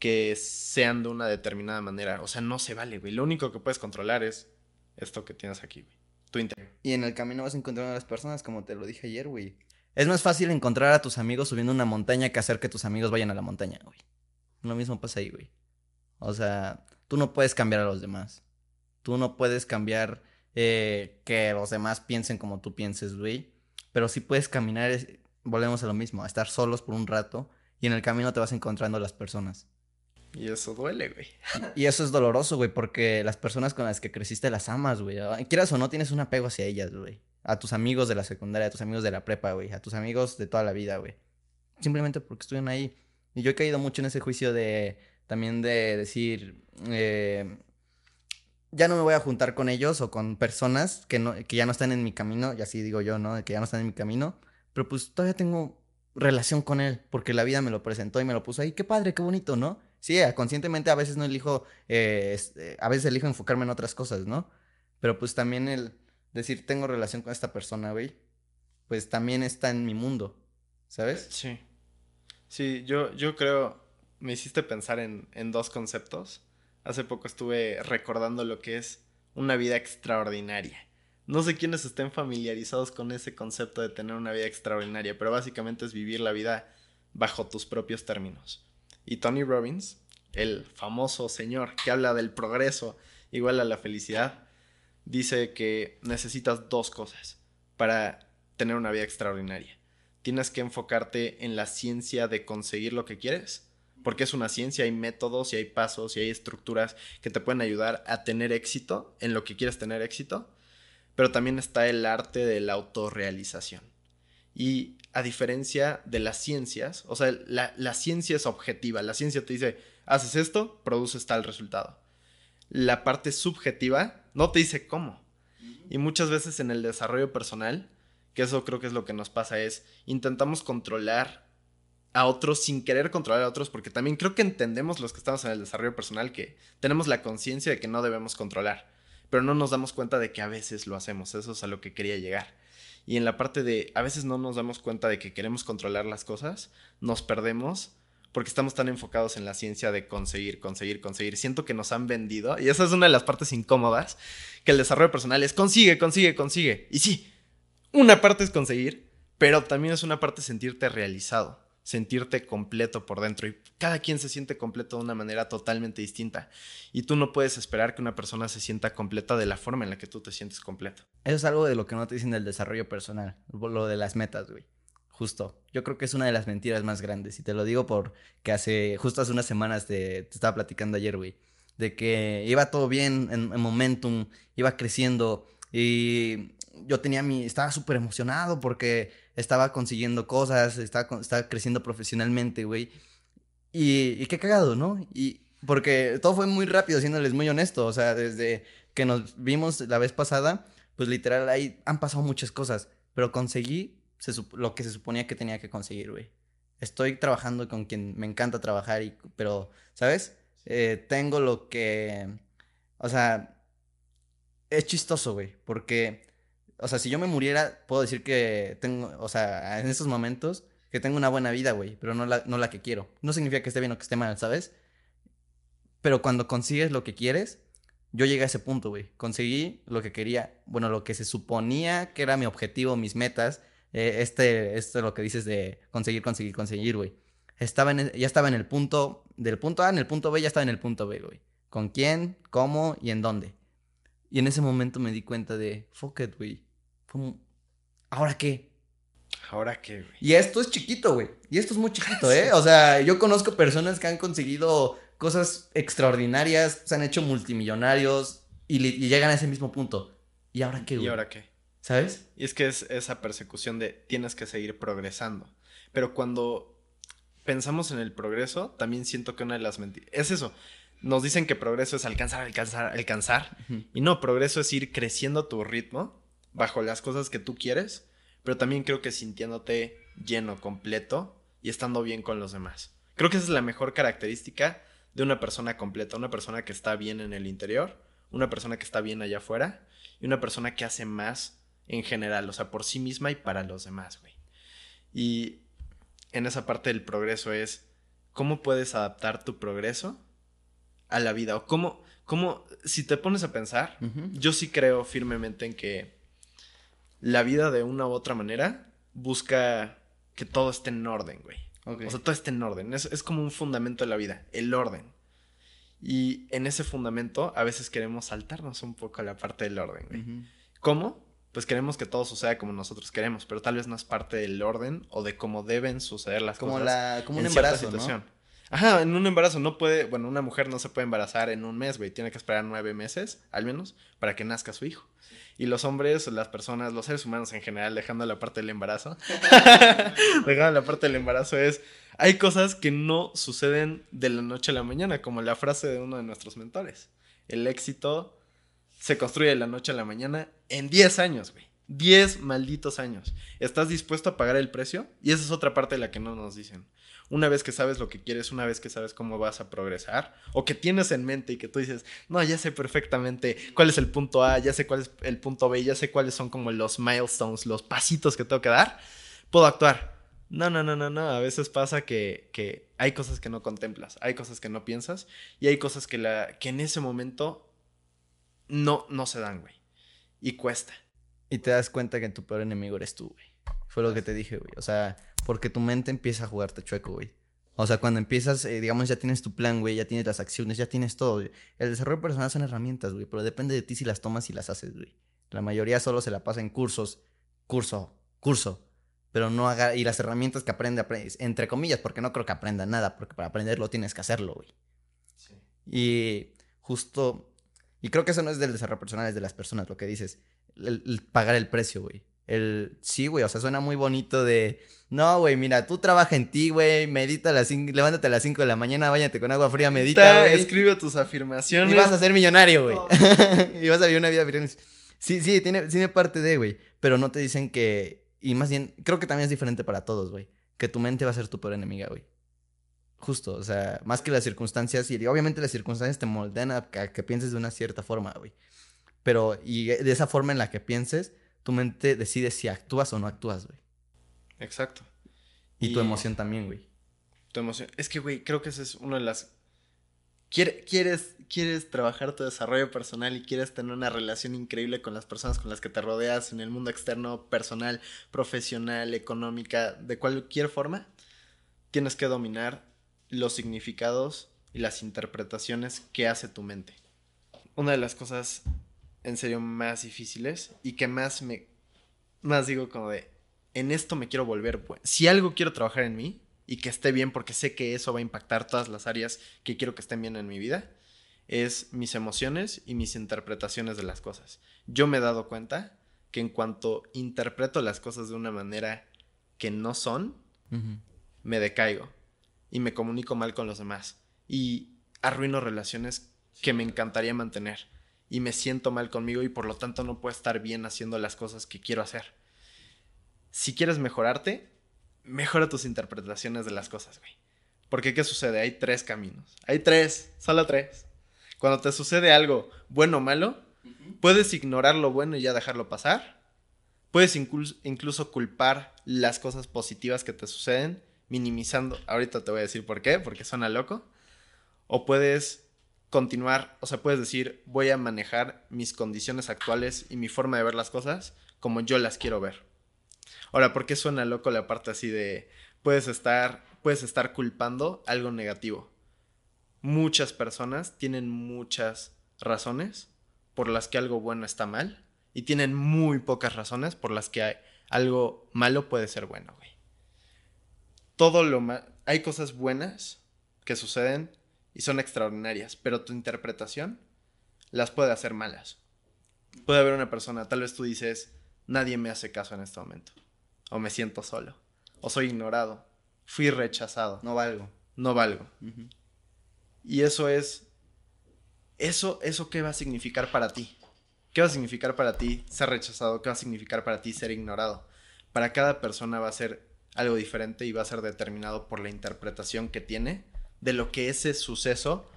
que sean de una determinada manera. O sea, no se vale, güey. Lo único que puedes controlar es esto que tienes aquí, güey. Tu interior. Y en el camino vas a encontrar a las personas, como te lo dije ayer, güey. Es más fácil encontrar a tus amigos subiendo una montaña que hacer que tus amigos vayan a la montaña, güey. Lo mismo pasa ahí, güey. O sea, tú no puedes cambiar a los demás. Tú no puedes cambiar eh, que los demás piensen como tú pienses, güey. Pero sí puedes caminar, volvemos a lo mismo, a estar solos por un rato y en el camino te vas encontrando las personas. Y eso duele, güey. Y eso es doloroso, güey, porque las personas con las que creciste las amas, güey. Quieras o no, tienes un apego hacia ellas, güey. A tus amigos de la secundaria, a tus amigos de la prepa, güey. A tus amigos de toda la vida, güey. Simplemente porque estuvieron ahí. Y yo he caído mucho en ese juicio de. También de decir. Eh, ya no me voy a juntar con ellos o con personas que, no, que ya no están en mi camino. Y así digo yo, ¿no? Que ya no están en mi camino. Pero pues todavía tengo relación con él. Porque la vida me lo presentó y me lo puso ahí. Qué padre, qué bonito, ¿no? Sí, conscientemente a veces no elijo, eh, este, a veces elijo enfocarme en otras cosas, ¿no? Pero pues también el decir tengo relación con esta persona, güey, pues también está en mi mundo, ¿sabes? Sí. Sí, yo, yo creo, me hiciste pensar en, en dos conceptos. Hace poco estuve recordando lo que es una vida extraordinaria. No sé quiénes estén familiarizados con ese concepto de tener una vida extraordinaria, pero básicamente es vivir la vida bajo tus propios términos. Y Tony Robbins, el famoso señor que habla del progreso igual a la felicidad, dice que necesitas dos cosas para tener una vida extraordinaria. Tienes que enfocarte en la ciencia de conseguir lo que quieres, porque es una ciencia, hay métodos y hay pasos y hay estructuras que te pueden ayudar a tener éxito en lo que quieres tener éxito, pero también está el arte de la autorrealización. Y a diferencia de las ciencias, o sea, la, ciencia es objetiva, la ciencia te dice, haces esto, produces tal resultado. La parte subjetiva no te dice cómo. Y muchas veces en el desarrollo personal, que eso creo que es lo que nos pasa, es intentamos controlar a otros sin querer controlar a otros, porque también creo que entendemos los que estamos en el desarrollo personal que tenemos la conciencia de que no debemos controlar, pero no nos damos cuenta de que a veces lo hacemos, eso es a lo que quería llegar. Y en la parte de, a veces no nos damos cuenta de que queremos controlar las cosas, nos perdemos porque estamos tan enfocados en la ciencia de conseguir, conseguir, conseguir. Siento que nos han vendido, y esa es una de las partes incómodas, que el desarrollo personal es consigue, consigue, consigue. Y sí, una parte es conseguir, pero también es una parte sentirte realizado, sentirte completo por dentro. Y cada quien se siente completo de una manera totalmente distinta. Y tú no puedes esperar que una persona se sienta completa de la forma en la que tú te sientes completo. Eso es algo de lo que no te dicen del desarrollo personal, lo de las metas, güey. Justo. Yo creo que es una de las mentiras más grandes. Y te lo digo porque hace, justo hace unas semanas te, estaba platicando ayer, güey. De que iba todo bien en, en momentum, iba creciendo. Y yo tenía mi, estaba súper emocionado porque estaba consiguiendo cosas, estaba, estaba creciendo profesionalmente, güey. Y, y, qué cagado, ¿no? Y porque todo fue muy rápido, siéndoles muy honesto. O sea, desde que nos vimos la vez pasada, pues literal ahí han pasado muchas cosas. Pero conseguí lo que se suponía que tenía que conseguir, güey. Estoy trabajando con quien me encanta trabajar, y, pero, ¿sabes? Eh, tengo lo que... O sea, es chistoso, güey, porque o sea, si yo me muriera, puedo decir que tengo, o sea, en estos momentos, que tengo una buena vida, güey, pero no la, no la que quiero. No significa que esté bien o que esté mal, ¿sabes? Pero cuando consigues lo que quieres, yo llegué a ese punto, güey. Conseguí lo que quería, bueno, lo que se suponía que era mi objetivo, mis metas. Eh, este, esto es lo que dices de conseguir, conseguir, conseguir, güey. Estaba en, ya estaba en el punto, del punto A en el punto B, ya estaba en el punto B, güey. ¿Con quién, cómo y en dónde? Y en ese momento me di cuenta de, fuck it, güey ¿ahora qué? ¿Ahora qué, güey? Y esto es chiquito, güey. Y esto es muy chiquito, ¿eh? O sea, yo conozco personas que han conseguido cosas extraordinarias, se han hecho multimillonarios y, llegan a ese mismo punto. ¿Y ahora qué, güey? ¿Y ahora qué? ¿Sabes? Y es que es esa persecución de tienes que seguir progresando. Pero cuando pensamos en el progreso, también siento que una de las mentiras. Es eso. Nos dicen que progreso es alcanzar, alcanzar, alcanzar. Y no, progreso es ir creciendo tu ritmo bajo las cosas que tú quieres, pero también creo que sintiéndote lleno, completo y estando bien con los demás. Creo que esa es la mejor característica de una persona completa, una persona que está bien en el interior, una persona que está bien allá afuera y una persona que hace más en general, o sea, por sí misma y para los demás, güey. Y en esa parte del progreso es cómo puedes adaptar tu progreso a la vida o cómo, cómo si te pones a pensar, yo sí creo firmemente en que la vida de una u otra manera busca que todo esté en orden, güey. O sea, todo esté en orden. Es, como un fundamento de la vida, el orden. Y en ese fundamento a veces queremos saltarnos un poco a la parte del orden, güey. ¿Cómo? Pues queremos que todo suceda como nosotros queremos, pero tal vez no es parte del orden o de cómo deben suceder las como cosas. La, como un embarazo, ¿no? Ajá, en un embarazo no puede, bueno, una mujer no se puede embarazar en un mes, güey, tiene que esperar nueve meses, al menos, para que nazca su hijo. Y los hombres, las personas, los seres humanos en general, dejando la parte del embarazo, dejando la parte del embarazo es, hay cosas que no suceden de la noche a la mañana, como la frase de uno de nuestros mentores. El éxito se construye de la noche a la mañana en 10 años, güey. 10 malditos años. ¿Estás dispuesto a pagar el precio? Y esa es otra parte de la que no nos dicen una vez que sabes lo que quieres, una vez que sabes cómo vas a progresar, o que tienes en mente y que tú dices, no, ya sé perfectamente cuál es el punto A, ya sé cuál es el punto B, ya sé cuáles son como los milestones, los pasitos que tengo que dar, puedo actuar. No, no, no, no, no. A veces pasa que, que hay cosas que no contemplas, hay cosas que no piensas y hay cosas que, la, que en ese momento no, no se dan, güey. Y cuesta. Y te das cuenta que tu peor enemigo eres tú, güey. Fue lo que te dije, güey. O sea, porque tu mente empieza a jugarte chueco, güey. O sea, cuando empiezas, eh, digamos, ya tienes tu plan, güey, ya tienes las acciones, ya tienes todo. El desarrollo personal son herramientas, güey, pero depende de ti si las tomas y las haces, güey. La mayoría solo se la pasa en cursos, curso, curso, pero no haga, y las herramientas que aprende, aprende, entre comillas, porque no creo que aprenda nada, porque para aprenderlo tienes que hacerlo, güey. Sí. Y justo, y creo que eso no es del desarrollo personal, es de las personas, lo que dices, el pagar el precio, güey. El, sí, güey, o sea, suena muy bonito de, no, güey, mira, tú trabaja en ti, güey, medita a las cinco, levántate a las 5 de la mañana, váyate con agua fría, medita, güey. Escribe tus afirmaciones. Y vas a ser millonario, güey. y vas a vivir una vida Sí, sí, tiene, tiene parte de, güey, pero no te dicen que, y más bien, creo que también es diferente para todos, güey, que tu mente va a ser tu peor enemiga, güey. Justo, o sea, más que las circunstancias, y obviamente las circunstancias te moldean a que pienses de una cierta forma, güey. Pero, y de esa forma en la que pienses, tu mente decide si actúas o no actúas, güey. Exacto. Y, tu emoción también, güey. Tu emoción. Es que, güey, creo que esa es una de las... Quieres, quieres trabajar tu desarrollo personal y quieres tener una relación increíble con las personas con las que te rodeas en el mundo externo, personal, profesional, económica, de cualquier forma, tienes que dominar los significados y las interpretaciones que hace tu mente. Una de las cosas en serio más difíciles y que más me más digo como de en esto me quiero volver bueno. Si algo quiero trabajar en mí y que esté bien porque sé que eso va a impactar todas las áreas que quiero que estén bien en mi vida, es mis emociones y mis interpretaciones de las cosas. Yo me he dado cuenta que en cuanto interpreto las cosas de una manera que no son, me decaigo y me comunico mal con los demás y arruino relaciones que me encantaría mantener y me siento mal conmigo y por lo tanto no puedo estar bien haciendo las cosas que quiero hacer. Si quieres mejorarte, mejora tus interpretaciones de las cosas, güey. Porque ¿qué sucede? Hay tres caminos. Hay tres, solo tres. Cuando te sucede algo bueno o malo, puedes ignorar lo bueno y ya dejarlo pasar. Puedes incluso culpar las cosas positivas que te suceden, minimizando. Ahorita te voy a decir por qué, porque suena loco. O puedes continuar, o sea, puedes decir, voy a manejar mis condiciones actuales y mi forma de ver las cosas como yo las quiero ver. Ahora, ¿por qué suena loco la parte así de puedes estar puedes estar culpando algo negativo? Muchas personas tienen muchas razones por las que algo bueno está mal y tienen muy pocas razones por las que algo malo puede ser bueno, güey. Todo lo hay cosas buenas que suceden y son extraordinarias, pero tu interpretación las puede hacer malas. Puede haber una persona, tal vez tú dices, nadie me hace caso en este momento, o me siento solo, o soy ignorado, fui rechazado, no valgo, no valgo. Y eso es, eso, eso qué va a significar para ti. ¿Qué va a significar para ti ser rechazado? ¿Qué va a significar para ti ser ignorado? Para cada persona va a ser algo diferente y va a ser determinado por la interpretación que tiene de lo que ese suceso,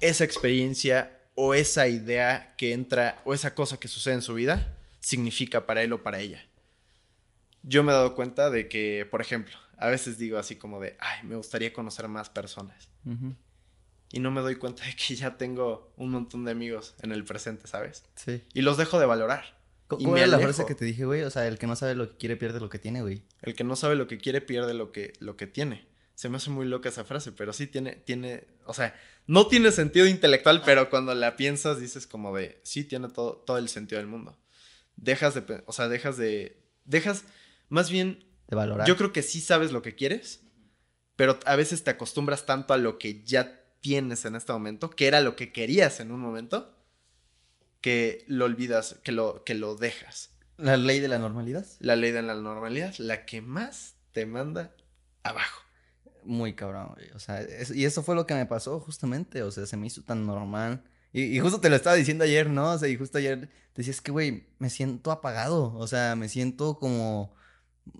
esa experiencia o esa idea que entra o esa cosa que sucede en su vida significa para él o para ella. Yo me he dado cuenta de que, por ejemplo, a veces digo así como de, ay, me gustaría conocer más personas. Y no me doy cuenta de que ya tengo un montón de amigos en el presente, ¿sabes? Sí. Y los dejo de valorar. ¿Cómo era la frase que te dije, güey? O sea, el que no sabe lo que quiere pierde lo que tiene, güey. El que no sabe lo que quiere pierde lo que, lo que tiene. Se me hace muy loca esa frase, pero sí tiene, tiene, o sea, no tiene sentido intelectual, pero cuando la piensas dices como de, sí, tiene todo, todo el sentido del mundo. Dejas de, o sea, dejas de, dejas, más bien, de valorar. Yo creo que sí sabes lo que quieres, pero a veces te acostumbras tanto a lo que ya tienes en este momento, que era lo que querías en un momento, que lo olvidas, que lo, que lo dejas. ¿La ley de la normalidad? La ley de la normalidad, la que más te manda abajo muy cabrón, güey. O sea, y eso fue lo que me pasó justamente. O sea, se me hizo tan normal. Y, justo te lo estaba diciendo ayer, ¿no? O sea, y justo ayer decías que, güey, me siento apagado. O sea, me siento como.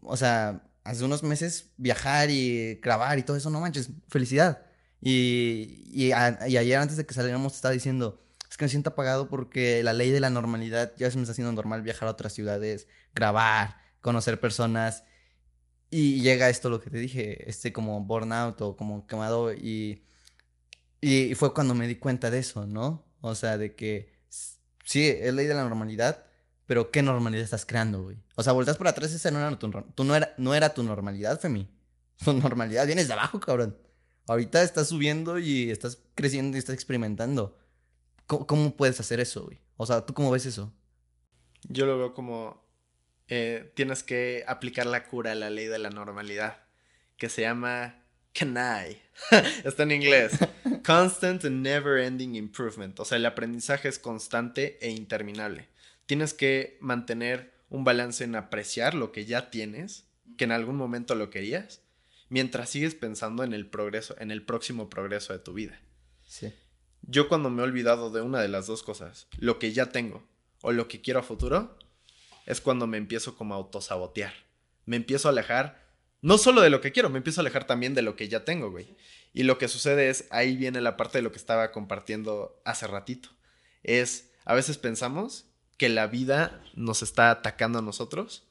O sea, hace unos meses viajar y grabar y todo eso, no manches, felicidad. Y, y, ayer antes de que saliéramos te estaba diciendo, es que me siento apagado porque la ley de la normalidad ya se me está haciendo normal viajar a otras ciudades, grabar, conocer personas. Y llega esto, lo que te dije, este como burnout o como quemado y, y fue cuando me di cuenta de eso, ¿no? O sea, de que sí, es ley de la normalidad, pero ¿qué normalidad estás creando, güey? O sea, volteas por atrás, esa no era tu, tú no era, no era tu normalidad, Femi. Tu normalidad vienes de abajo, cabrón. Ahorita estás subiendo y estás creciendo y estás experimentando. ¿Cómo, cómo puedes hacer eso, güey? O sea, ¿tú cómo ves eso? Yo lo veo como eh, tienes que aplicar la cura a la ley de la normalidad, que se llama CANI. Está en inglés. Constant and never ending improvement. O sea, el aprendizaje es constante e interminable. Tienes que mantener un balance en apreciar lo que ya tienes, que en algún momento lo querías, mientras sigues pensando en el progreso, en el próximo progreso de tu vida. Sí. Yo cuando me he olvidado de una de las dos cosas, lo que ya tengo o lo que quiero a futuro, es cuando me empiezo como a autosabotear. Me empiezo a alejar, no solo de lo que quiero, me empiezo a alejar también de lo que ya tengo, güey. Y lo que sucede es, ahí viene la parte de lo que estaba compartiendo hace ratito. Es, a veces pensamos que la vida nos está atacando a nosotros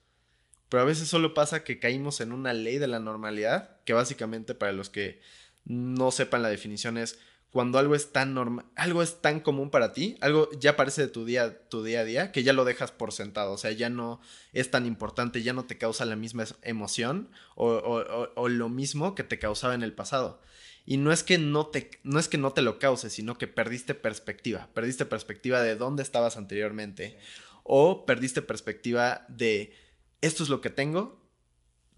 pero a veces solo pasa que caímos en una ley de la normalidad, que básicamente para los que no sepan la definición es cuando algo es tan normal, algo es tan común para ti, algo ya parece de tu día, tu día a día, que ya lo dejas por sentado, o sea, ya no es tan importante, ya no te causa la misma emoción o, o, lo mismo que te causaba en el pasado. Y no es que no te, no es que no te lo cause, sino que perdiste perspectiva, perdiste perspectiva de dónde estabas anteriormente, o perdiste perspectiva de esto es lo que tengo,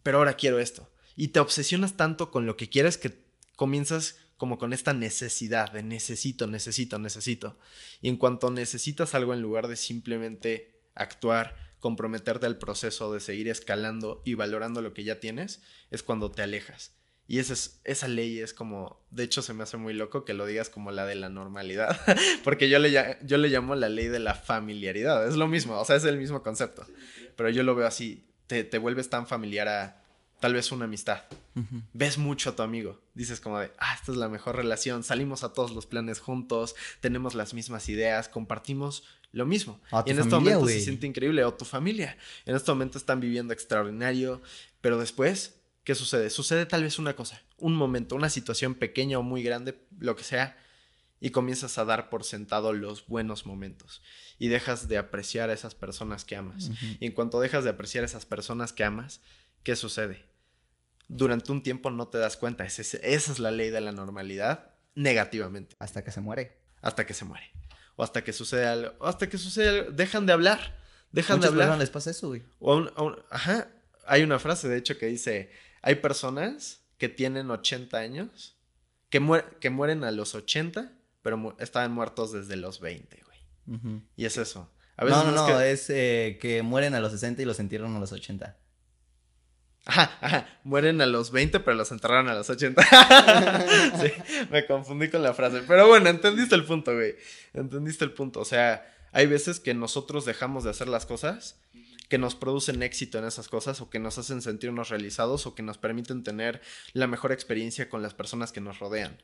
pero ahora quiero esto. Y te obsesionas tanto con lo que quieres que comienzas como con esta necesidad de necesito, necesito, necesito. Y en cuanto necesitas algo en lugar de simplemente actuar, comprometerte al proceso de seguir escalando y valorando lo que ya tienes, es cuando te alejas. Y esa, es, esa ley es como, de hecho se me hace muy loco que lo digas como la de la normalidad, porque yo le, yo le llamo la ley de la familiaridad, es lo mismo, o sea, es el mismo concepto, pero yo lo veo así, te, te vuelves tan familiar a, tal vez una amistad. Ves mucho a tu amigo. Dices como de, ah, esta es la mejor relación. Salimos a todos los planes juntos, tenemos las mismas ideas, compartimos lo mismo. y en este momento se siente increíble. O tu familia. En este momento están viviendo extraordinario. Pero después, ¿qué sucede? Sucede tal vez una cosa, un momento, una situación pequeña o muy grande, lo que sea. Y comienzas a dar por sentado los buenos momentos. Y dejas de apreciar a esas personas que amas. Y en cuanto dejas de apreciar a esas personas que amas, ¿qué sucede? Durante un tiempo no te das cuenta. esa es la ley de la normalidad negativamente. Hasta que se muere. Hasta que se muere. O hasta que sucede algo. O hasta que sucede algo. Dejan de hablar. Dejan de hablar. les pasa eso, güey. ajá. Hay una frase, de hecho, que dice: Hay personas que tienen 80 años que, que mueren a los 80, pero estaban muertos desde los 20, güey. Y es eso. no, no, no, es, eh, que mueren a los 60 y los entierran a los 80. Ajá, ajá, mueren a los 20, pero los enterraron a los 80. sí, me confundí con la frase. Pero bueno, entendiste el punto, güey. Entendiste el punto. O sea, hay veces que nosotros dejamos de hacer las cosas que nos producen éxito en esas cosas o que nos hacen sentirnos realizados o que nos permiten tener la mejor experiencia con las personas que nos rodean.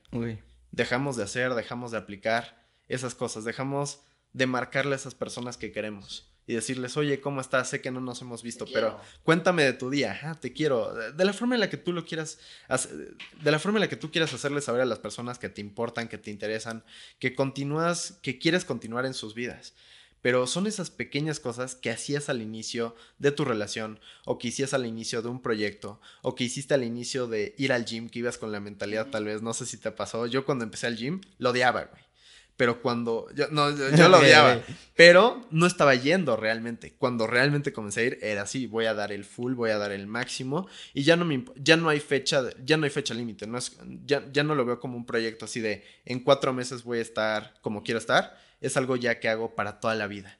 Dejamos de hacer, dejamos de aplicar esas cosas, dejamos de marcarle a esas personas que queremos y decirles, oye, ¿cómo estás? Sé que no nos hemos visto, pero cuéntame de tu día, te quiero. De la forma en la que tú lo quieras, de la forma en la que tú quieras hacerles saber a las personas que te importan, que te interesan, que continúas, que quieres continuar en sus vidas. Pero son esas pequeñas cosas que hacías al inicio de tu relación, o que hicías al inicio de un proyecto, o que hiciste al inicio de ir al gym, que ibas con la mentalidad tal vez, no sé si te pasó. Yo cuando empecé al gym, lo odiaba, güey pero cuando yo no yo, lo odiaba, pero no estaba yendo realmente. Cuando realmente comencé a ir era así, voy a dar el full, voy a dar el máximo y ya no me ya no hay fecha, ya no hay fecha límite, no es ya, ya no lo veo como un proyecto así de en cuatro meses voy a estar como quiero estar, es algo ya que hago para toda la vida.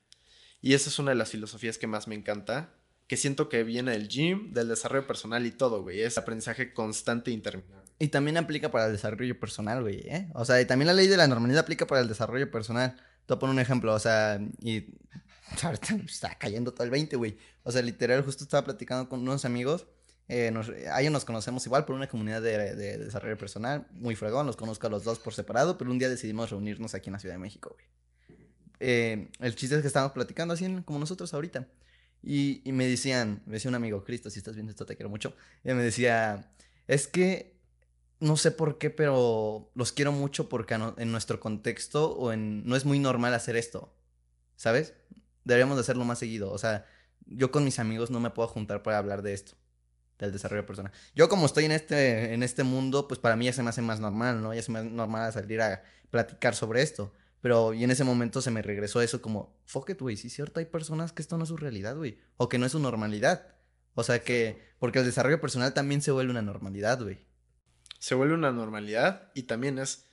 Y esa es una de las filosofías que más me encanta, que siento que viene del gym, del desarrollo personal y todo, güey, es aprendizaje constante e interminable. Y también aplica para el desarrollo personal, güey, ¿eh? O sea, y también la ley de la normalidad aplica para el desarrollo personal. Te voy a poner un ejemplo, o sea, y ahorita está cayendo todo el 20, güey. O sea, literal, justo estaba platicando con unos amigos. Eh, nos, a ellos nos conocemos igual por una comunidad de, desarrollo personal, muy fregón, los conozco a los dos por separado, pero un día decidimos reunirnos aquí en la Ciudad de México, güey. Eh, el chiste es que estábamos platicando así como nosotros ahorita. Y, y, me decían, me decía un amigo, Cristo, si estás viendo esto te quiero mucho. Y me decía, es que no sé por qué, pero los quiero mucho porque en nuestro contexto o en no es muy normal hacer esto. ¿Sabes? Deberíamos de hacerlo más seguido. O sea, yo con mis amigos no me puedo juntar para hablar de esto, del desarrollo personal. Yo como estoy en este, en este mundo, pues para mí ya se me hace más normal, ¿no? Ya se me hace normal salir a platicar sobre esto. Pero y en ese momento se me regresó eso como, fuck it, güey, sí es cierto, hay personas que esto no es su realidad, güey. O que no es su normalidad. O sea que, porque el desarrollo personal también se vuelve una normalidad, güey se vuelve una normalidad y también es,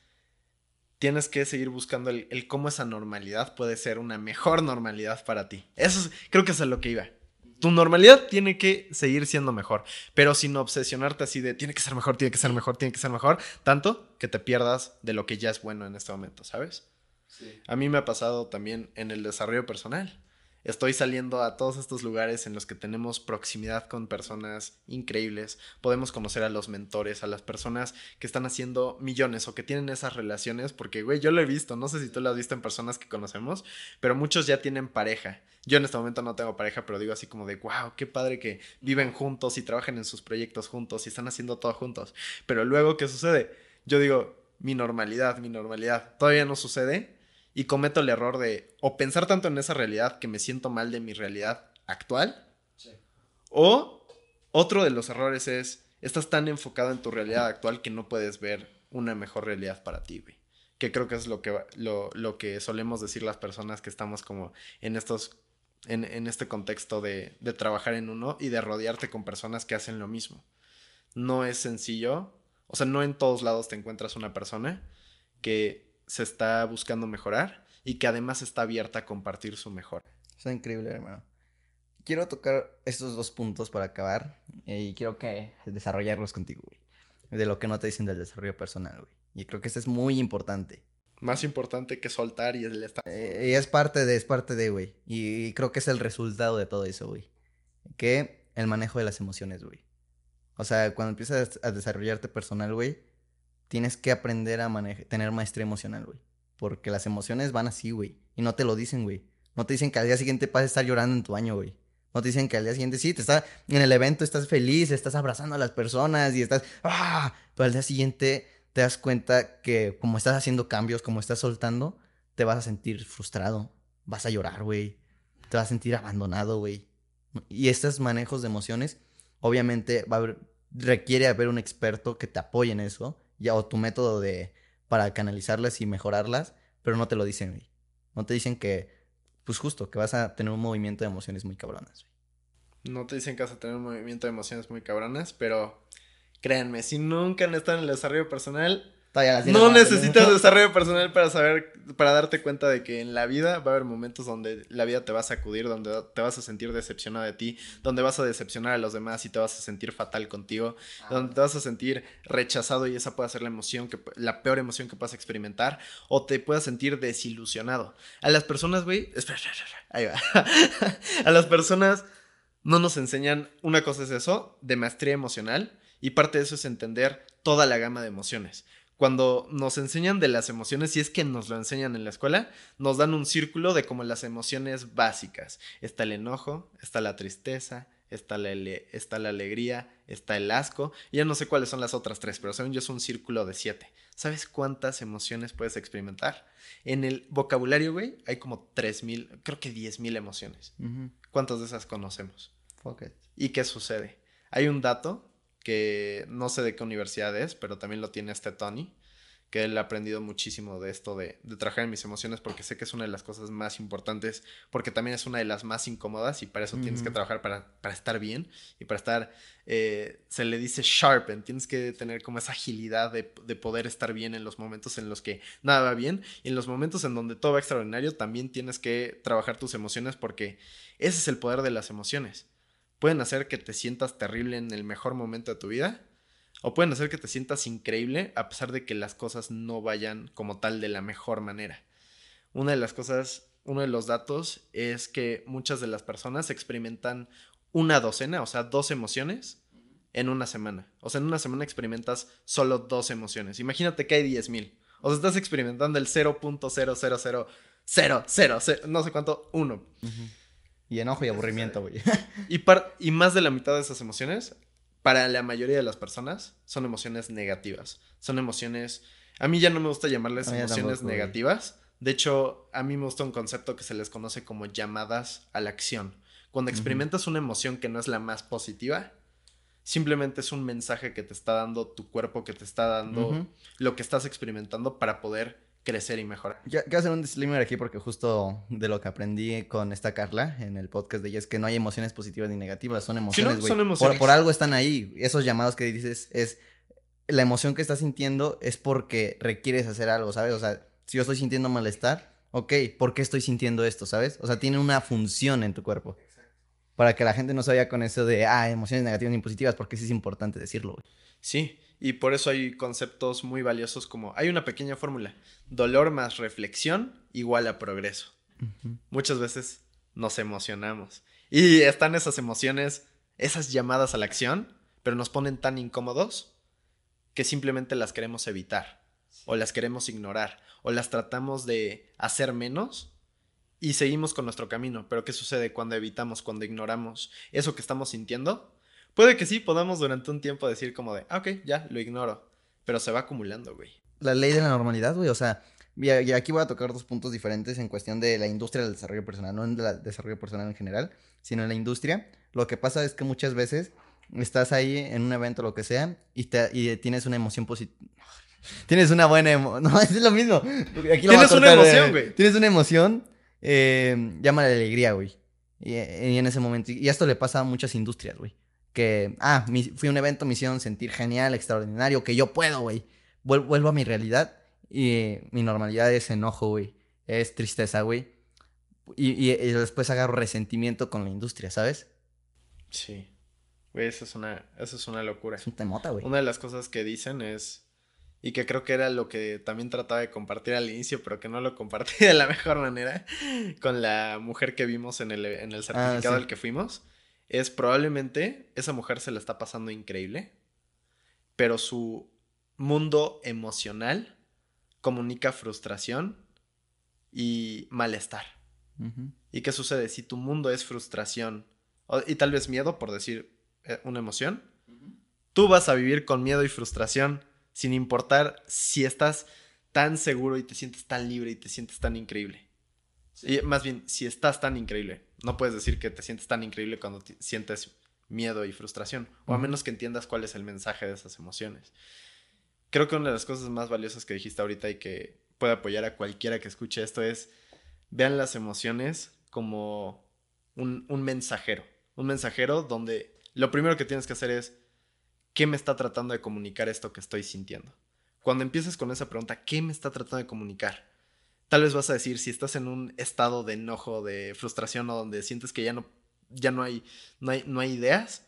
tienes que seguir buscando el, cómo esa normalidad puede ser una mejor normalidad para ti. Eso creo que es a lo que iba. Tu normalidad tiene que seguir siendo mejor, pero sin obsesionarte así de tiene que ser mejor, tiene que ser mejor, tiene que ser mejor, tanto que te pierdas de lo que ya es bueno en este momento, ¿sabes? A mí me ha pasado también en el desarrollo personal Estoy saliendo a todos estos lugares en los que tenemos proximidad con personas increíbles. Podemos conocer a los mentores, a las personas que están haciendo millones o que tienen esas relaciones. Porque, güey, yo lo he visto. No sé si tú lo has visto en personas que conocemos, pero muchos ya tienen pareja. Yo en este momento no tengo pareja, pero digo así como de, wow, qué padre que viven juntos y trabajan en sus proyectos juntos y están haciendo todo juntos. Pero luego, ¿qué sucede? Yo digo, mi normalidad, mi normalidad. Todavía no sucede y cometo el error de o pensar tanto en esa realidad que me siento mal de mi realidad actual. O otro de los errores es, estás tan enfocado en tu realidad actual que no puedes ver una mejor realidad para ti, güey. Que creo que es lo que, lo, lo que solemos decir las personas que estamos como en estos en, en, este contexto de, de, trabajar en uno y de rodearte con personas que hacen lo mismo. No es sencillo, o sea, no en todos lados te encuentras una persona que se está buscando mejorar y que además está abierta a compartir su mejor. Está increíble, hermano. Quiero tocar estos dos puntos para acabar eh, y quiero que desarrollarlos contigo, güey. De lo que no te dicen del desarrollo personal, güey. Y creo que esto es muy importante. Más importante que soltar y el estar. Eh, y es parte de, es parte de, güey. Y, creo que es el resultado de todo eso, güey. Que el manejo de las emociones, güey. O sea, cuando empiezas a desarrollarte personal, güey, tienes que aprender a tener maestría emocional, güey. Porque las emociones van así, güey. Y no te lo dicen, güey. No te dicen que al día siguiente vas a estar llorando en tu baño, güey. No te dicen que al día siguiente sí, te está en el evento, estás feliz, estás abrazando a las personas y estás. ¡Ah! Pero al día siguiente te das cuenta que como estás haciendo cambios, como estás soltando, te vas a sentir frustrado. Vas a llorar, güey. Te vas a sentir abandonado, güey. Y estos manejos de emociones, obviamente, va a requiere haber un experto que te apoye en eso ya, o tu método de, para canalizarlas y mejorarlas, pero no te lo dicen, güey. No te dicen que, pues justo, que vas a tener un movimiento de emociones muy cabronas. No te dicen que vas a tener un movimiento de emociones muy cabronas, pero créanme, si nunca han estado en el desarrollo personal, no necesitas desarrollo personal para saber, para darte cuenta de que en la vida va a haber momentos donde la vida te va a sacudir, donde te vas a sentir decepcionado de ti, donde vas a decepcionar a los demás y te vas a sentir fatal contigo, ah. donde te vas a sentir rechazado y esa puede ser la emoción que, la peor emoción que puedas experimentar, o te puedas sentir desilusionado. A las personas, güey, espera, ahí va. a las personas no nos enseñan, una cosa es eso, de maestría emocional, y parte de eso es entender toda la gama de emociones cuando nos enseñan de las emociones, si es que nos lo enseñan en la escuela, nos dan un círculo de como las emociones básicas. Está el enojo, está la tristeza, está la, está la alegría, está el asco. Y ya no sé cuáles son las otras tres, pero según yo es un círculo de siete. ¿Sabes cuántas emociones puedes experimentar? En el vocabulario, güey, hay como tres mil, creo que diez mil emociones. ¿Cuántas de esas conocemos? ¿Y qué sucede? Hay un dato que no sé de qué universidad es, pero también lo tiene este Tony, que él ha aprendido muchísimo de esto de, trabajar en mis emociones porque sé que es una de las cosas más importantes, porque también es una de las más incómodas y para eso tienes que trabajar para, estar bien y para estar, eh, se le dice sharpen, tienes que tener como esa agilidad de, de, poder estar bien en los momentos en los que nada va bien y en los momentos en donde todo va extraordinario también tienes que trabajar tus emociones porque ese es el poder de las emociones pueden hacer que te sientas terrible en el mejor momento de tu vida o pueden hacer que te sientas increíble a pesar de que las cosas no vayan como tal de la mejor manera. Una de las cosas, uno de los datos es que muchas de las personas experimentan una docena, o sea, dos emociones en una semana. O sea, en una semana experimentas solo dos emociones. Imagínate que hay 10.000. O sea, estás experimentando el 0.00000, no sé cuánto, uno. Y enojo y aburrimiento, güey. y, y más de la mitad de esas emociones, para la mayoría de las personas, son emociones negativas. Son emociones... A mí ya no me gusta llamarles emociones negativas. De hecho, a mí me gusta un concepto que se les conoce como llamadas a la acción. Cuando experimentas una emoción que no es la más positiva, simplemente es un mensaje que te está dando tu cuerpo, que te está dando lo que estás experimentando para poder crecer y mejorar. Ya, quiero hacer un disclaimer aquí porque justo de lo que aprendí con esta Carla en el podcast de ella es que no hay emociones positivas ni negativas, son emociones, güey. son emociones. Por, algo están ahí. Esos llamados que dices es la emoción que estás sintiendo es porque requieres hacer algo, ¿sabes? O sea, si yo estoy sintiendo malestar, ok, ¿por qué estoy sintiendo esto, ¿sabes? O sea, tiene una función en tu cuerpo. Para que la gente no se vaya con eso de, ah, emociones negativas ni positivas, porque sí es importante decirlo. Sí, y por eso hay conceptos muy valiosos como hay una pequeña fórmula, dolor más reflexión igual a progreso. Muchas veces nos emocionamos. Y están esas emociones, esas llamadas a la acción, pero nos ponen tan incómodos que simplemente las queremos evitar, o las queremos ignorar, o las tratamos de hacer menos y seguimos con nuestro camino. Pero ¿qué sucede cuando evitamos, cuando ignoramos eso que estamos sintiendo? Puede que sí, podamos durante un tiempo decir como de, ah, ok, ya, lo ignoro. Pero se va acumulando, güey. La ley de la normalidad, güey, o sea, y aquí voy a tocar dos puntos diferentes en cuestión de la industria del desarrollo personal, no en el desarrollo personal en general, sino en la industria. Lo que pasa es que muchas veces estás ahí en un evento, lo que sea, y, te, y tienes una emoción positiva. Tienes una buena emoción. No, es lo mismo. tienes una emoción, güey. Tienes una emoción eh, llama la alegría, güey. Y, en ese momento, y esto le pasa a muchas industrias, güey. Que, ah, fui a un evento, me hicieron sentir genial, extraordinario, que yo puedo, güey. Vuelvo a mi realidad y mi normalidad es enojo, güey. Es tristeza, güey. Y, después agarro resentimiento con la industria, ¿sabes? Sí. Güey, eso es una, eso es una locura. Es un temota, güey. Una de las cosas que dicen es y que creo que era lo que también trataba de compartir al inicio, pero que no lo compartí de la mejor manera con la mujer que vimos en el, en el ah, certificado al que fuimos, es probablemente esa mujer se la está pasando increíble, pero su mundo emocional comunica frustración y malestar. ¿Y qué sucede? Si tu mundo es frustración y tal vez miedo, por decir eh, una emoción, tú vas a vivir con miedo y frustración sin importar si estás tan seguro y te sientes tan libre y te sientes tan increíble. Y más bien, si estás tan increíble. No puedes decir que te sientes tan increíble cuando sientes miedo y frustración, o a menos que entiendas cuál es el mensaje de esas emociones. Creo que una de las cosas más valiosas que dijiste ahorita y que puede apoyar a cualquiera que escuche esto es, vean las emociones como un, un mensajero. Un mensajero donde lo primero que tienes que hacer es ¿qué me está tratando de comunicar esto que estoy sintiendo? Cuando empieces con esa pregunta, ¿qué me está tratando de comunicar? Tal vez vas a decir, si estás en un estado de enojo, de frustración o donde sientes que ya no, ya no hay, no hay, no hay ideas,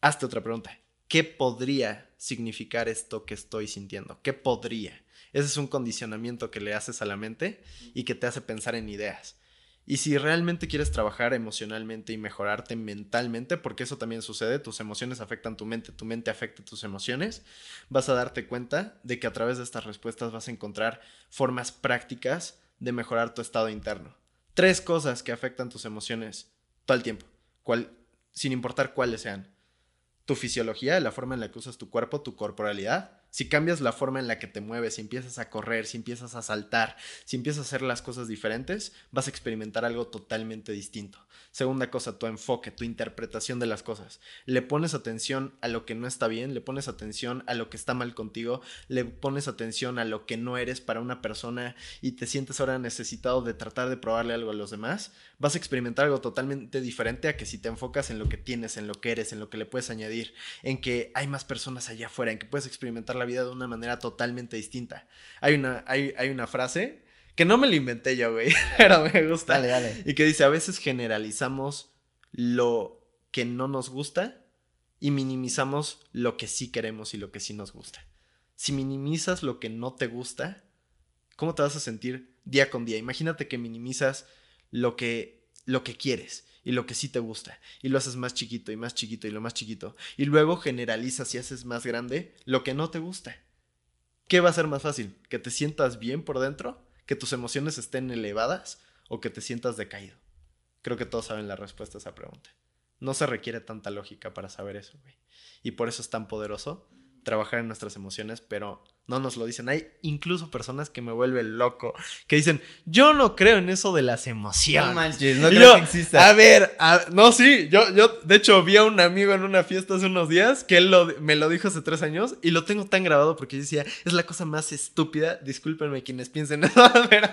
hazte otra pregunta. ¿Qué podría significar esto que estoy sintiendo? ¿Qué podría? Ese es un condicionamiento que le haces a la mente y que te hace pensar en ideas. Y si realmente quieres trabajar emocionalmente y mejorarte mentalmente, porque eso también sucede, tus emociones afectan tu mente, tu mente afecta tus emociones, vas a darte cuenta de que a través de estas respuestas vas a encontrar formas prácticas de mejorar tu estado interno. Tres cosas que afectan tus emociones todo el tiempo, sin importar cuáles sean. Tu fisiología, la forma en la que usas tu cuerpo, tu corporalidad, si cambias la forma en la que te mueves, si empiezas a correr, si empiezas a saltar, si empiezas a hacer las cosas diferentes, vas a experimentar algo totalmente distinto. Segunda cosa, tu enfoque, tu interpretación de las cosas. Le pones atención a lo que no está bien, le pones atención a lo que está mal contigo, le pones atención a lo que no eres para una persona y te sientes ahora necesitado de tratar de probarle algo a los demás, vas a experimentar algo totalmente diferente a que si te enfocas en lo que tienes, en lo que eres, en lo que le puedes añadir, en que hay más personas allá afuera, en que puedes experimentar la vida de una manera totalmente distinta. Hay una, hay, hay una frase que no me la inventé yo, güey, pero me gusta. Dale, dale. Y que dice, a veces generalizamos lo que no nos gusta y minimizamos lo que sí queremos y lo que sí nos gusta. Si minimizas lo que no te gusta, ¿cómo te vas a sentir día con día? Imagínate que minimizas lo que, lo que quieres y lo que sí te gusta. Y lo haces más chiquito y más chiquito y lo más chiquito. Y luego generalizas y haces más grande lo que no te gusta. ¿Qué va a ser más fácil? ¿Que te sientas bien por dentro? ¿Que tus emociones estén elevadas? ¿O que te sientas decaído? Creo que todos saben la respuesta a esa pregunta. No se requiere tanta lógica para saber eso, güey. Y por eso es tan poderoso trabajar en nuestras emociones, pero no nos lo dicen. Hay incluso personas que me vuelven loco, que dicen, yo no creo en eso de las emociones. No manches, no creo que exista. A ver, no, sí, yo, yo, de hecho, vi a un amigo en una fiesta hace unos días que él me lo dijo hace tres años y lo tengo tan grabado porque decía, es la cosa más estúpida, discúlpenme quienes piensen eso, pero,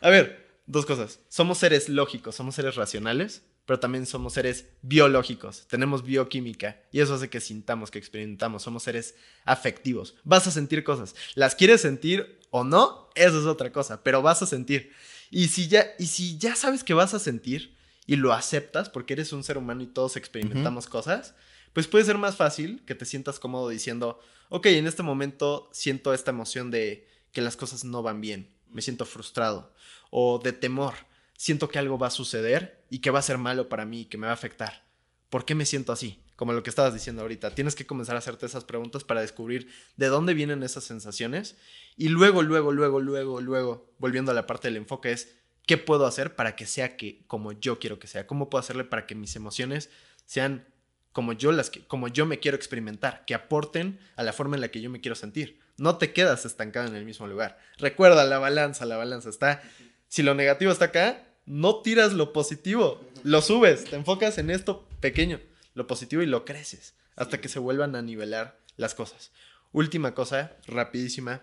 a ver, dos cosas. Somos seres lógicos, somos seres racionales pero también somos seres biológicos, tenemos bioquímica y eso hace que sintamos, que experimentamos, somos seres afectivos. Vas a sentir cosas, las quieres sentir o no, eso es otra cosa, pero vas a sentir. Y si ya, y si ya sabes que vas a sentir y lo aceptas porque eres un ser humano y todos experimentamos cosas, pues puede ser más fácil que te sientas cómodo diciendo, ok, en este momento siento esta emoción de que las cosas no van bien, me siento frustrado o de temor siento que algo va a suceder y que va a ser malo para mí, que me va a afectar. ¿Por qué me siento así? Como lo que estabas diciendo ahorita. Tienes que comenzar a hacerte esas preguntas para descubrir de dónde vienen esas sensaciones. Y luego, luego, luego, luego, luego, volviendo a la parte del enfoque, es qué puedo hacer para que sea que como yo quiero que sea. ¿Cómo puedo hacerle para que mis emociones sean como yo las como yo me quiero experimentar, que aporten a la forma en la que yo me quiero sentir. No te quedas estancado en el mismo lugar. Recuerda la balanza, la balanza está si lo negativo está acá, no tiras lo positivo, lo subes, te enfocas en esto pequeño, lo positivo y lo creces hasta que se vuelvan a nivelar las cosas. Última cosa, rapidísima,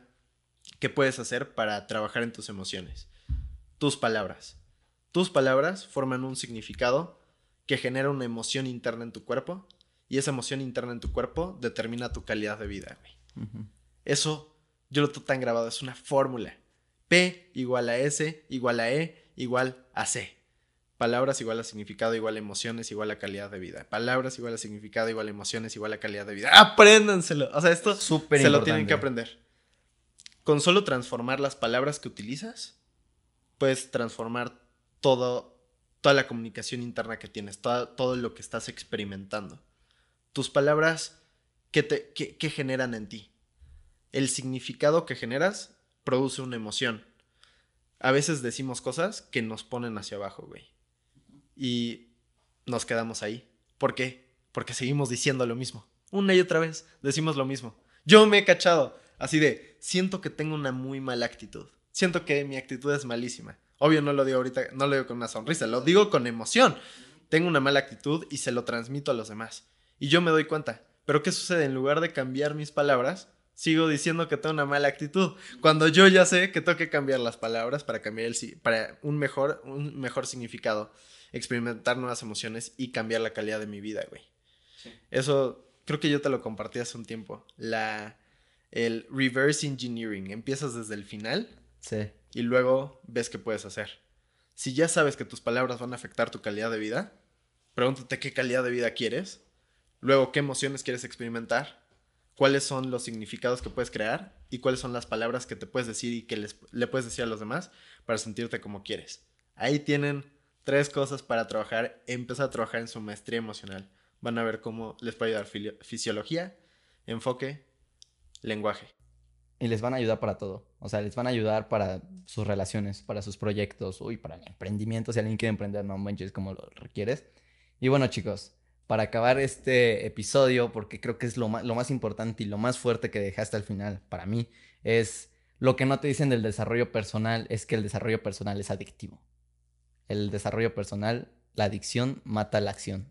¿qué puedes hacer para trabajar en tus emociones? Tus palabras. Tus palabras forman un significado que genera una emoción interna en tu cuerpo y esa emoción interna en tu cuerpo determina tu calidad de vida, Eso yo lo tengo tan grabado, es una fórmula. P igual a S igual a E igual a C. Palabras igual a significado igual a emociones igual a calidad de vida. Palabras igual a significado igual a emociones igual a calidad de vida. Apréndanselo. O sea, esto se lo tienen que aprender. Con solo transformar las palabras que utilizas, puedes transformar todo toda la comunicación interna que tienes, todo, lo que estás experimentando. Tus palabras, ¿qué, te, qué, generan en ti? El significado que generas produce una emoción. A veces decimos cosas que nos ponen hacia abajo, güey. Y nos quedamos ahí. ¿Por qué? Porque seguimos diciendo lo mismo. Una y otra vez decimos lo mismo. Yo me he cachado así de, siento que tengo una muy mala actitud. Siento que mi actitud es malísima. Obvio no lo digo ahorita, no lo digo con una sonrisa, lo digo con emoción. Tengo una mala actitud y se lo transmito a los demás. Y yo me doy cuenta. Pero ¿qué sucede? En lugar de cambiar mis palabras, sigo diciendo que tengo una mala actitud. Cuando yo ya sé que tengo que cambiar las palabras para cambiar el para un mejor, un mejor significado, experimentar nuevas emociones y cambiar la calidad de mi vida, güey. Eso creo que yo te lo compartí hace un tiempo. La el reverse engineering. Empiezas desde el final. Sí y luego ves qué puedes hacer. Si ya sabes que tus palabras van a afectar tu calidad de vida, pregúntate qué calidad de vida quieres, luego qué emociones quieres experimentar, cuáles son los significados que puedes crear y cuáles son las palabras que te puedes decir y que le puedes decir a los demás para sentirte como quieres. Ahí tienen tres cosas para trabajar, empezar a trabajar en su maestría emocional. Van a ver cómo les puede ayudar fisiología, enfoque, lenguaje. Y les van a ayudar para todo. O sea, les van a ayudar para sus relaciones, para sus proyectos, uy, para el emprendimiento. Si alguien quiere emprender, no manches como lo requieres. Y bueno, chicos, para acabar este episodio, porque creo que es lo más, lo más importante y lo más fuerte que dejaste al final para mí, es lo que no te dicen del desarrollo personal, es que el desarrollo personal es adictivo. El desarrollo personal, la adicción mata la acción.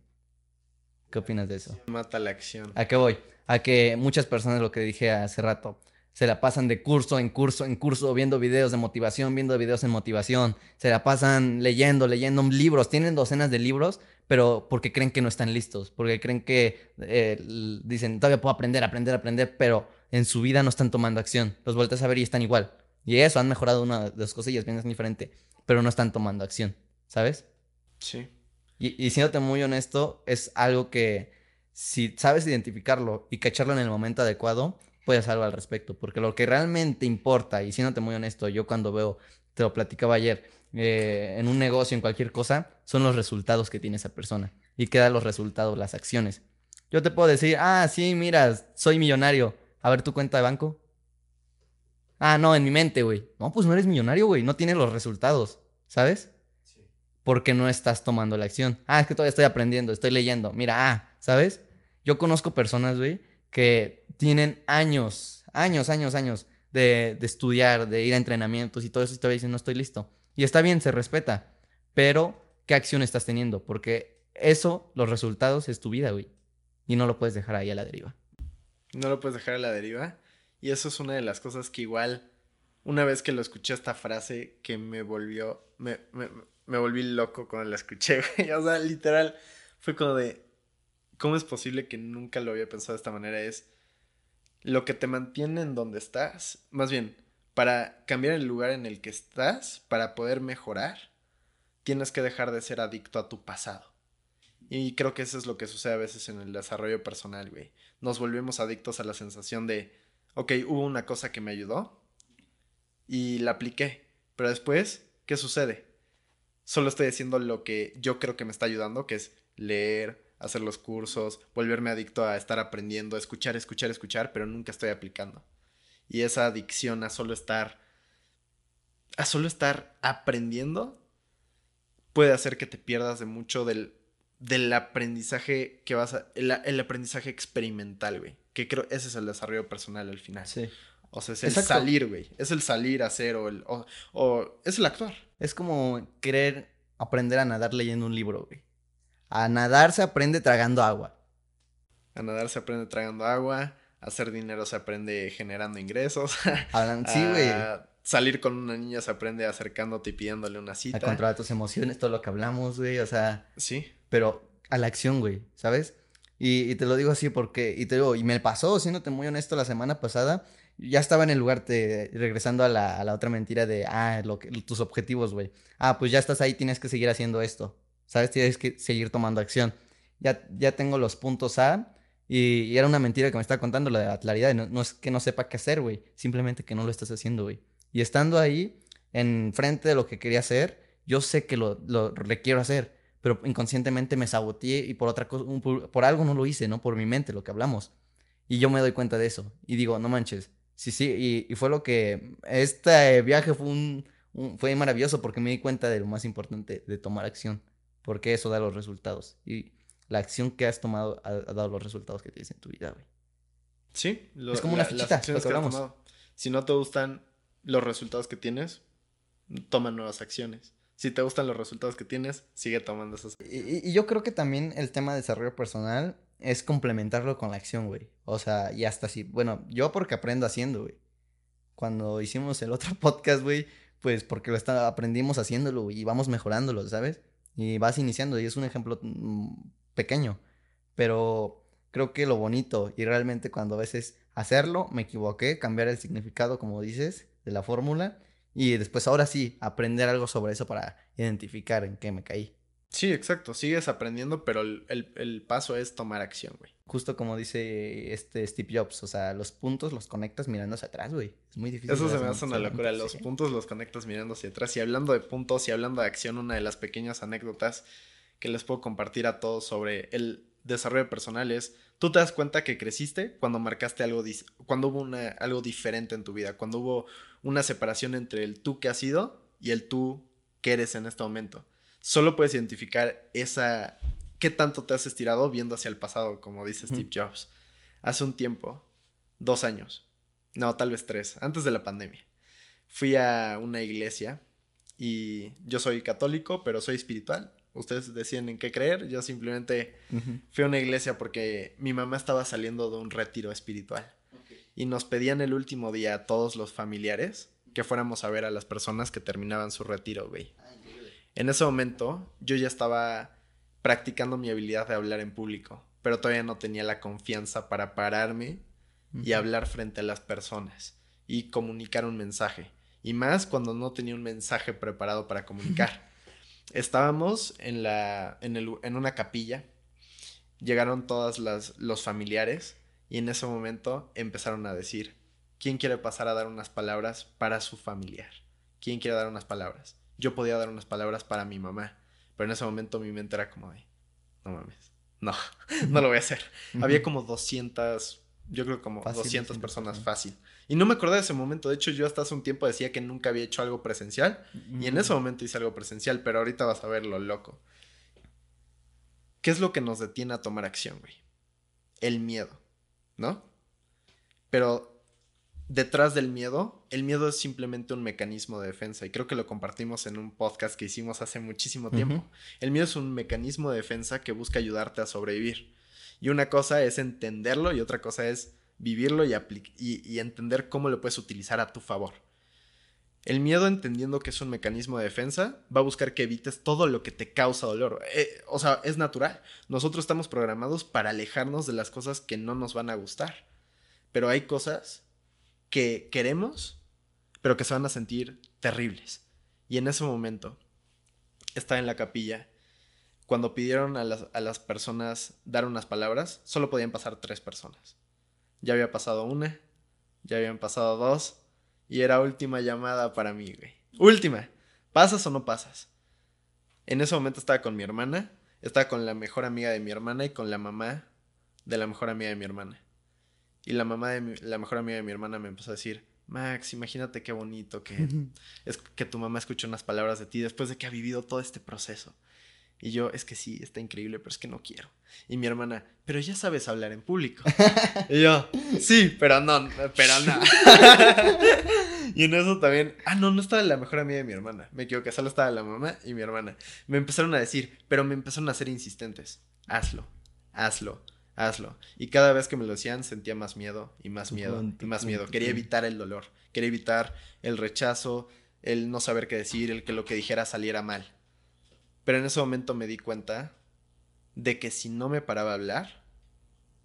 ¿Qué opinas de eso? Mata la acción. ¿A qué voy? A que muchas personas, lo que dije hace rato, se la pasan de curso en curso en curso, viendo videos de motivación, viendo videos en motivación, se la pasan leyendo, leyendo libros, tienen docenas de libros, pero porque creen que no están listos, porque creen que eh, dicen, todavía puedo aprender, aprender, aprender, pero en su vida no están tomando acción. Los vueltas a ver y están igual. Y eso, han mejorado una de las cosillas, bien es diferente, pero no están tomando acción, ¿sabes? Sí. Y, y siéndote muy honesto, es algo que si sabes identificarlo y cacharlo en el momento adecuado, puedes hacer algo al respecto. Porque lo que realmente importa, y siéndote muy honesto, yo cuando veo, te lo platicaba ayer, eh, en un negocio, en cualquier cosa, son los resultados que tiene esa persona. Y qué los resultados, las acciones. Yo te puedo decir, ah, sí, mira, soy millonario. A ver tu cuenta de banco. Ah, no, en mi mente, güey. No, pues no eres millonario, güey. No tienes los resultados, ¿sabes? Sí. Porque no estás tomando la acción. Ah, es que todavía estoy aprendiendo, estoy leyendo. Mira, ah, ¿sabes? Yo conozco personas, güey, que tienen años, años, años, años de, estudiar, de ir a entrenamientos y todo eso, y todavía dicen, no estoy listo. Y está bien, se respeta, pero ¿qué acción estás teniendo? Porque eso, los resultados, es tu vida, güey. Y no lo puedes dejar ahí a la deriva. No lo puedes dejar a la deriva. Y eso es una de las cosas que igual, una vez que lo escuché esta frase, que me volvió, me, me, volví loco cuando la escuché, güey. O sea, literal, fue como de, ¿Cómo es posible que nunca lo había pensado de esta manera? Es lo que te mantiene en donde estás. Más bien, para cambiar el lugar en el que estás, para poder mejorar, tienes que dejar de ser adicto a tu pasado. Y creo que eso es lo que sucede a veces en el desarrollo personal, güey. Nos volvemos adictos a la sensación de, ok, hubo una cosa que me ayudó y la apliqué. Pero después, ¿qué sucede? Solo estoy haciendo lo que yo creo que me está ayudando, que es leer, hacer los cursos, volverme adicto a estar aprendiendo, escuchar, escuchar, escuchar, pero nunca estoy aplicando. Y esa adicción a solo estar a solo estar aprendiendo puede hacer que te pierdas de mucho del, del aprendizaje que vas a el, aprendizaje experimental, güey, que creo ese es el desarrollo personal al final. Sí. O sea, es el salir, güey. Es el salir a hacer o el. O, es el actuar. Es como querer aprender a nadar leyendo un libro, güey. A nadar se aprende tragando agua. A nadar se aprende tragando agua. Hacer dinero se aprende generando ingresos. sí, güey. Salir con una niña se aprende acercándote y pidiéndole una cita. A controlar tus emociones, todo lo que hablamos, güey. O sea. Sí. Pero a la acción, güey. ¿Sabes? Y, y, te lo digo así porque. Y te digo, y me pasó, siéndote muy honesto, la semana pasada ya estaba en el lugar, te, regresando a la, a la, otra mentira de, ah, lo que, tus objetivos, güey. Ah, pues ya estás ahí, tienes que seguir haciendo esto. ¿Sabes? Tienes que seguir tomando acción. Ya, ya tengo los puntos A y, era una mentira que me estaba contando la claridad. No, no es que no sepa qué hacer, güey. Simplemente que no lo estás haciendo, güey. Y estando ahí, enfrente de lo que quería hacer, yo sé que lo, lo requiero hacer. Pero inconscientemente me saboteé y por otra por algo no lo hice, ¿no? Por mi mente, lo que hablamos. Y yo me doy cuenta de eso. Y digo, no manches, Sí, sí, y, fue lo que, este viaje fue un, fue maravilloso porque me di cuenta de lo más importante, de tomar acción, porque eso da los resultados. Y la acción que has tomado ha, dado los resultados que tienes en tu vida, güey. Sí, es como una fichita, lo que Si no te gustan los resultados que tienes, toma nuevas acciones. Si te gustan los resultados que tienes, sigue tomando esas. Y, y yo creo que también el tema de desarrollo personal es complementarlo con la acción, güey. O sea, y hasta así, bueno, yo porque aprendo haciendo, güey. Cuando hicimos el otro podcast, güey, pues porque lo está, aprendimos haciéndolo y vamos mejorándolo, ¿sabes? Y vas iniciando y es un ejemplo mm, pequeño, pero creo que lo bonito y realmente cuando a veces hacerlo, me equivoqué, cambiar el significado, como dices, de la fórmula y después ahora sí, aprender algo sobre eso para identificar en qué me caí. Sí, exacto, sigues aprendiendo, pero el, paso es tomar acción, güey. Justo como dice este Steve Jobs, o sea, los puntos los conectas mirando hacia atrás, güey. Es muy difícil. Eso se me hace una locura, los puntos los conectas mirando hacia atrás. Y hablando de puntos y hablando de acción, una de las pequeñas anécdotas que les puedo compartir a todos sobre el desarrollo personal es, tú te das cuenta que creciste cuando marcaste algo, cuando hubo una, algo diferente en tu vida, cuando hubo una separación entre el tú que has sido y el tú que eres en este momento solo puedes identificar esa, qué tanto te has estirado viendo hacia el pasado, como dice Steve Jobs. Hace un tiempo, dos años, no, tal vez tres, antes de la pandemia, fui a una iglesia y yo soy católico, pero soy espiritual. Ustedes deciden en qué creer, yo simplemente fui a una iglesia porque mi mamá estaba saliendo de un retiro espiritual. Y nos pedían el último día a todos los familiares que fuéramos a ver a las personas que terminaban su retiro, güey. En ese momento yo ya estaba practicando mi habilidad de hablar en público, pero todavía no tenía la confianza para pararme y hablar frente a las personas y comunicar un mensaje. Y más cuando no tenía un mensaje preparado para comunicar. Estábamos en, la, en, el, en una capilla, llegaron todos los familiares y en ese momento empezaron a decir, ¿quién quiere pasar a dar unas palabras para su familiar? ¿Quién quiere dar unas palabras? yo podía dar unas palabras para mi mamá. Pero en ese momento mi mente era como de, no mames, no, no lo voy a hacer. Había como 200, yo creo como 200 personas fácil. Y no me acordé de ese momento. De hecho, yo hasta hace un tiempo decía que nunca había hecho algo presencial. Y en ese momento hice algo presencial, pero ahorita vas a ver lo loco. ¿Qué es lo que nos detiene a tomar acción, güey? El miedo, ¿no? Pero detrás del miedo, el miedo es simplemente un mecanismo de defensa y creo que lo compartimos en un podcast que hicimos hace muchísimo tiempo. El miedo es un mecanismo de defensa que busca ayudarte a sobrevivir. Y una cosa es entenderlo y otra cosa es vivirlo y, entender cómo lo puedes utilizar a tu favor. El miedo, entendiendo que es un mecanismo de defensa, va a buscar que evites todo lo que te causa dolor. Eh, o sea, es natural. Nosotros estamos programados para alejarnos de las cosas que no nos van a gustar. Pero hay cosas que queremos, pero que se van a sentir terribles. Y en ese momento, estaba en la capilla. Cuando pidieron a las, a las personas dar unas palabras, solo podían pasar tres personas. Ya había pasado una, ya habían pasado dos, y era última llamada para mí, güey. Última. ¿Pasas o no pasas? En ese momento estaba con mi hermana, estaba con la mejor amiga de mi hermana y con la mamá de la mejor amiga de mi hermana. Y la mamá de mi- la mejor amiga de mi hermana me empezó a decir, Max, imagínate qué bonito que es que tu mamá escuche unas palabras de ti después de que ha vivido todo este proceso. Y yo, es que sí, está increíble, pero es que no quiero. Y mi hermana, pero ya sabes hablar en público. y yo, sí, pero no, pero no. y en eso también, ah, no, no estaba la mejor amiga de mi hermana. Me equivoqué, solo estaba la mamá y mi hermana. Me empezaron a decir, pero me empezaron a ser insistentes. Hazlo, hazlo, hazlo. Y cada vez que me lo decían sentía más miedo y más miedo y más miedo. Quería evitar el dolor, quería evitar el rechazo, el no saber qué decir, el que lo que dijera saliera mal. Pero en ese momento me di cuenta de que si no me paraba a hablar,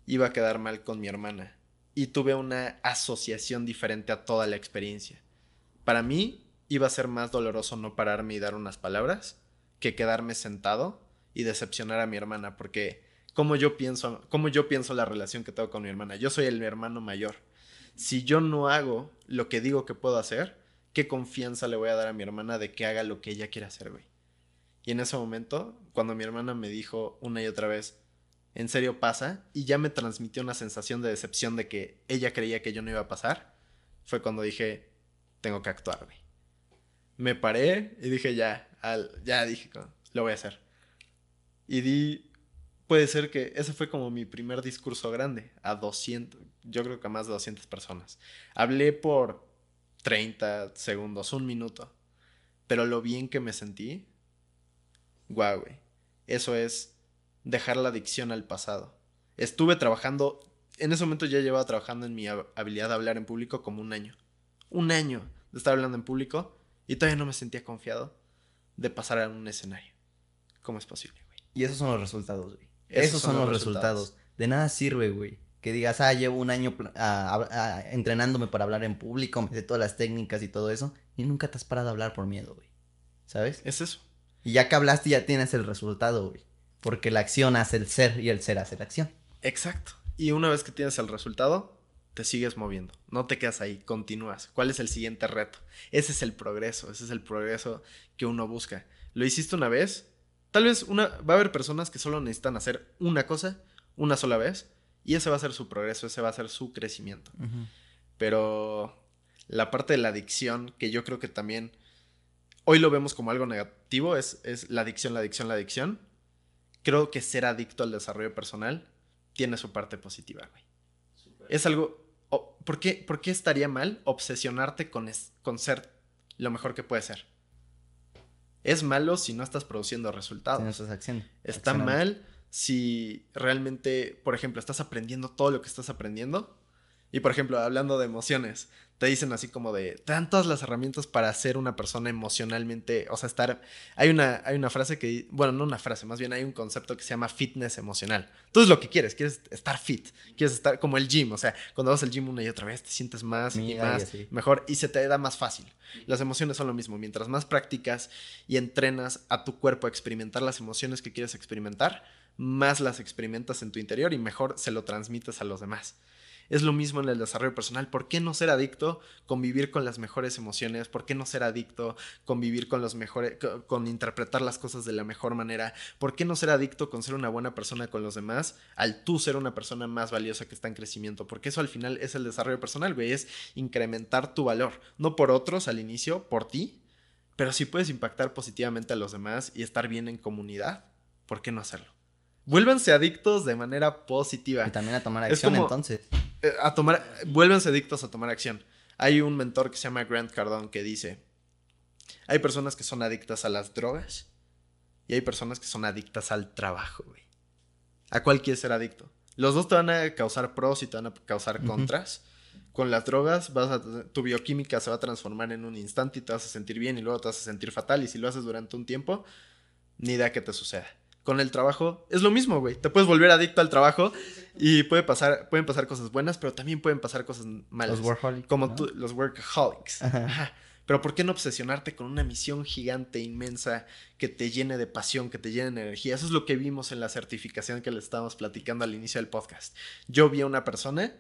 iba a quedar mal con mi hermana. Y tuve una asociación diferente a toda la experiencia. Para mí iba a ser más doloroso no pararme y dar unas palabras que quedarme sentado y decepcionar a mi hermana, porque como yo pienso, como yo pienso la relación que tengo con mi hermana, yo soy el hermano mayor. Si yo no hago lo que digo que puedo hacer, ¿qué confianza le voy a dar a mi hermana de que haga lo que ella quiere hacer, güey? Y en ese momento, cuando mi hermana me dijo una y otra vez, en serio pasa, y ya me transmitió una sensación de decepción de que ella creía que yo no iba a pasar, fue cuando dije, tengo que actuar, güey. Me paré y dije, ya, al- ya dije, "co- lo voy a hacer. Y di, puede ser que ese fue como mi primer discurso grande, a 200, yo creo que a más de 200 personas. Hablé por 30 segundos, un minuto, pero lo bien que me sentí, guau, güey. Eso es dejar la adicción al pasado. Estuve trabajando, en ese momento ya llevaba trabajando en mi hab- habilidad de hablar en público como un año. Un año de estar hablando en público y todavía no me sentía confiado de pasar a un escenario. ¿Cómo es posible, güey? Y esos son los resultados, güey. Esos, son, los resultados. De nada sirve, güey. Que digas, ah, llevo un año ah, entrenándome para hablar en público, me sé todas las técnicas y todo eso, y nunca te has parado a hablar por miedo, güey. ¿Sabes? Es eso. Y ya que hablaste, ya tienes el resultado, güey. Porque la acción hace el ser y el ser hace la acción. Exacto. Y una vez que tienes el resultado, te sigues moviendo. No te quedas ahí, continúas. ¿Cuál es el siguiente reto? Ese es el progreso, ese es el progreso que uno busca. Lo hiciste una vez, tal vez una, va a haber personas que solo necesitan hacer una cosa una sola vez y ese va a ser su progreso, ese va a ser su crecimiento. Pero la parte de la adicción, que yo creo que también hoy lo vemos como algo negativo, es, es la adicción, la adicción, la adicción. Creo que ser adicto al desarrollo personal tiene su parte positiva, güey. Es algo... ¿por, qué, por qué estaría mal obsesionarte con, es- con ser lo mejor que puede ser? Es malo si no estás produciendo resultados. Tienes esas acciones. Está accionando. mal si realmente, por ejemplo, estás aprendiendo todo lo que estás aprendiendo. Y por ejemplo, hablando de emociones, te dicen así como de, te dan todas las herramientas para ser una persona emocionalmente, o sea, estar, hay una, hay una frase que, bueno, no una frase, más bien hay un concepto que se llama fitness emocional. Tú es lo que quieres, quieres estar fit, quieres estar como el gym, o sea, cuando vas al gym una y otra vez te sientes más y Mira, más, mejor y se te da más fácil. Las emociones son lo mismo, mientras más practicas y entrenas a tu cuerpo a experimentar las emociones que quieres experimentar, más las experimentas en tu interior y mejor se lo transmites a los demás. Es lo mismo en el desarrollo personal. ¿Por qué no ser adicto? Convivir con las mejores emociones. ¿Por qué no ser adicto? Convivir con los mejores, co- con interpretar las cosas de la mejor manera. ¿Por qué no ser adicto con ser una buena persona con los demás? Al tú ser una persona más valiosa que está en crecimiento. Porque eso al final es el desarrollo personal, güey. Es incrementar tu valor. No por otros al inicio, por ti. Pero si puedes impactar positivamente a los demás y estar bien en comunidad, ¿por qué no hacerlo? Vuélvanse adictos de manera positiva. Y también a tomar acción como- entonces. Eh, a tomar, vuélvanse adictos a tomar acción. Hay un mentor que se llama Grant Cardone que dice, hay personas que son adictas a las drogas y hay personas que son adictas al trabajo, güey. ¿A cuál quieres ser adicto? Los dos te van a causar pros y te van a causar contras. Con las drogas, vas a, tu bioquímica se va a transformar en un instante y te vas a sentir bien y luego te vas a sentir fatal. Y si lo haces durante un tiempo, ni idea que te suceda. Con el trabajo es lo mismo, güey. Te puedes volver adicto al trabajo y puede pasar, pueden pasar cosas buenas, pero también pueden pasar cosas malas. Los workaholics. Como ¿no? tú, los workaholics. Ajá. Ajá. Pero ¿por qué no obsesionarte con una misión gigante, inmensa, que te llene de pasión, que te llene de energía? Eso es lo que vimos en la certificación que le estábamos platicando al inicio del podcast. Yo vi a una persona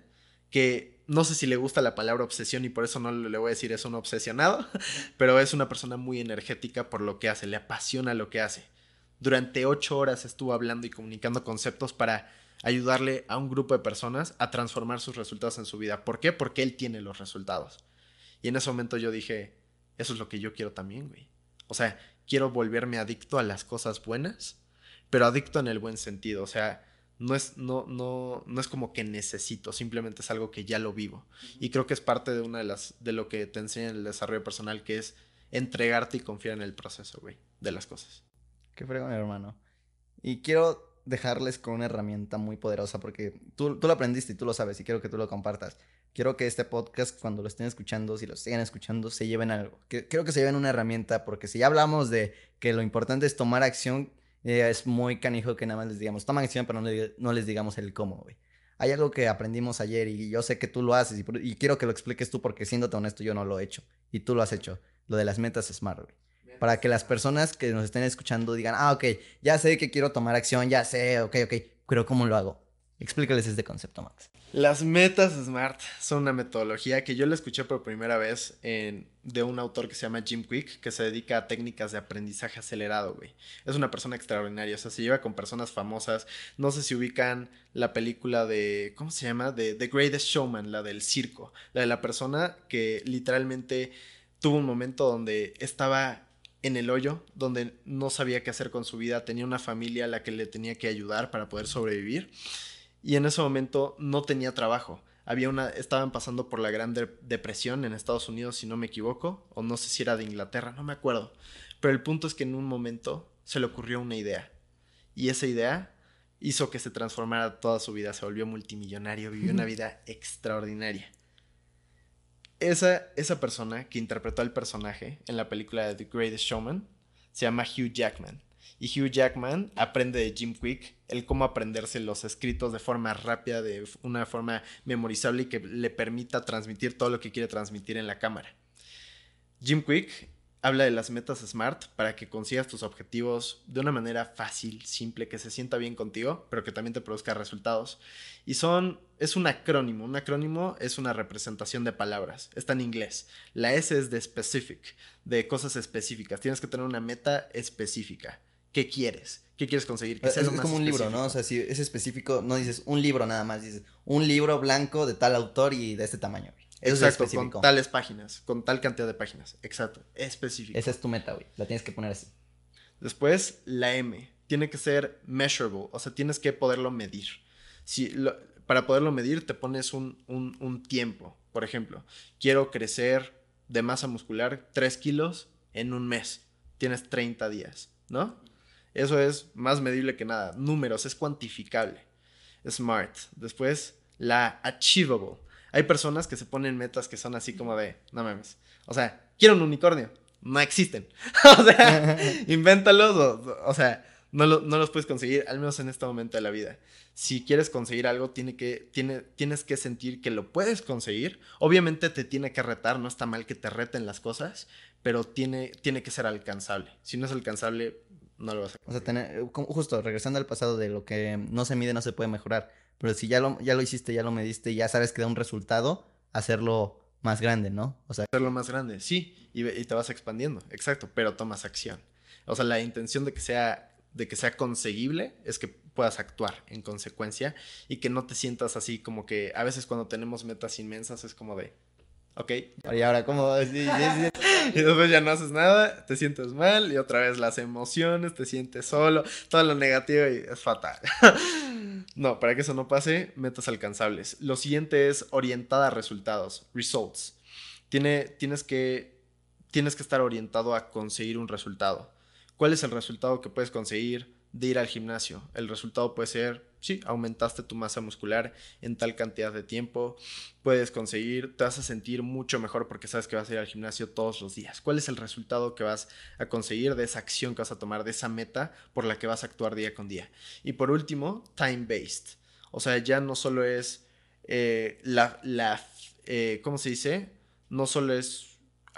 que no sé si le gusta la palabra obsesión y por eso no le voy a decir es un obsesionado, pero es una persona muy energética por lo que hace, le apasiona lo que hace. Durante ocho horas estuvo hablando y comunicando conceptos para ayudarle a un grupo de personas a transformar sus resultados en su vida. ¿Por qué? Porque él tiene los resultados. Y en ese momento yo dije, eso es lo que yo quiero también, güey. O sea, quiero volverme adicto a las cosas buenas, pero adicto en el buen sentido. O sea, no es, no, no, no es como que necesito, simplemente es algo que ya lo vivo. Y creo que es parte de una de las, de lo que te enseña el desarrollo personal, que es entregarte y confiar en el proceso, güey, de las cosas. Qué fregón, hermano. Y quiero dejarles con una herramienta muy poderosa porque tú, tú lo aprendiste y tú lo sabes y quiero que tú lo compartas. Quiero que este podcast, cuando lo estén escuchando, si lo sigan escuchando, se lleven algo. Que, creo que se lleven una herramienta porque si ya hablamos de que lo importante es tomar acción, eh, es muy canijo que nada más les digamos, toman acción, pero no, no les digamos el cómo, güey. Hay algo que aprendimos ayer y yo sé que tú lo haces y, y, quiero que lo expliques tú porque siéndote honesto, yo no lo he hecho y tú lo has hecho. Lo de las metas SMART, güey para que las personas que nos estén escuchando digan, ah, ok, ya sé que quiero tomar acción, ya sé, ok, ok, pero ¿cómo lo hago? Explícales este concepto, Max. Las metas SMART son una metodología que yo la escuché por primera vez de un autor que se llama Jim Quick, que se dedica a técnicas de aprendizaje acelerado, güey. Es una persona extraordinaria, o sea, se lleva con personas famosas. No sé si ubican la película de, ¿cómo se llama? De The Greatest Showman, la del circo. La de la persona que literalmente tuvo un momento donde estaba en el hoyo, donde no sabía qué hacer con su vida, tenía una familia a la que le tenía que ayudar para poder sobrevivir y en ese momento no tenía trabajo. Había una, estaban pasando por la Gran Depresión en Estados Unidos, si no me equivoco, o no sé si era de Inglaterra, no me acuerdo. Pero el punto es que en un momento se le ocurrió una idea y esa idea hizo que se transformara toda su vida, se volvió multimillonario, vivió una vida extraordinaria esa, esa persona que interpretó al personaje en la película de The Greatest Showman se llama Hugh Jackman. Y Hugh Jackman aprende de Jim Quick el cómo aprenderse los escritos de forma rápida, de una forma memorizable y que le permita transmitir todo lo que quiere transmitir en la cámara. Jim Quick habla de las metas SMART para que consigas tus objetivos de una manera fácil, simple, que se sienta bien contigo, pero que también te produzca resultados. Y son, es un acrónimo. Un acrónimo es una representación de palabras. Está en inglés. La S es de specific, de cosas específicas. Tienes que tener una meta específica. ¿Qué quieres? ¿Qué quieres conseguir? es, como un libro, ¿no? O sea, si es específico, no dices un libro nada más, dices un libro blanco de tal autor y de este tamaño. Exacto, con tales páginas, con tal cantidad de páginas. Exacto, específico. Esa es tu meta, güey. La tienes que poner así. Después, la M. Tiene que ser measurable, o sea, tienes que poderlo medir. Si para poderlo medir, te pones un, un, tiempo. Por ejemplo, quiero crecer de masa muscular 3 kilos en un mes. Tienes 30 días, ¿no? Eso es más medible que nada. Números, es cuantificable. Smart. Después, la achievable hay personas que se ponen metas que son así como de, no mames. O sea, quiero un unicornio. No existen. o sea, invéntalos. O, sea, no, no, los puedes conseguir, al menos en este momento de la vida. Si quieres conseguir algo, tiene que, tiene, tienes que sentir que lo puedes conseguir. Obviamente te tiene que retar, no está mal que te reten las cosas, pero tiene, tiene que ser alcanzable. Si no es alcanzable, no lo vas a conseguir. O sea, tener, justo regresando al pasado de lo que no se mide, no se puede mejorar pero si ya lo, ya lo hiciste, ya lo mediste, ya sabes que da un resultado, hacerlo más grande, ¿no? O sea, hacerlo más grande, sí, y, y, te vas expandiendo, exacto, pero tomas acción. O sea, la intención de que sea de que sea conseguible es que puedas actuar en consecuencia y que no te sientas así como que a veces cuando tenemos metas inmensas es como de ok. Y ahora, ¿cómo? y después ya no haces nada, te sientes mal y otra vez las emociones, te sientes solo, todo lo negativo y es fatal. no, para que eso no pase, metas alcanzables. Lo siguiente es orientada a resultados, results. Tiene, tienes, que, tienes que estar orientado a conseguir un resultado. ¿Cuál es el resultado que puedes conseguir de ir al gimnasio? El resultado puede ser sí, aumentaste tu masa muscular en tal cantidad de tiempo, puedes conseguir, te vas a sentir mucho mejor porque sabes que vas a ir al gimnasio todos los días. ¿Cuál es el resultado que vas a conseguir de esa acción que vas a tomar, de esa meta por la que vas a actuar día con día? Y por último, time-based. O sea, ya no solo es eh, la, la eh, ¿cómo se dice? No solo es,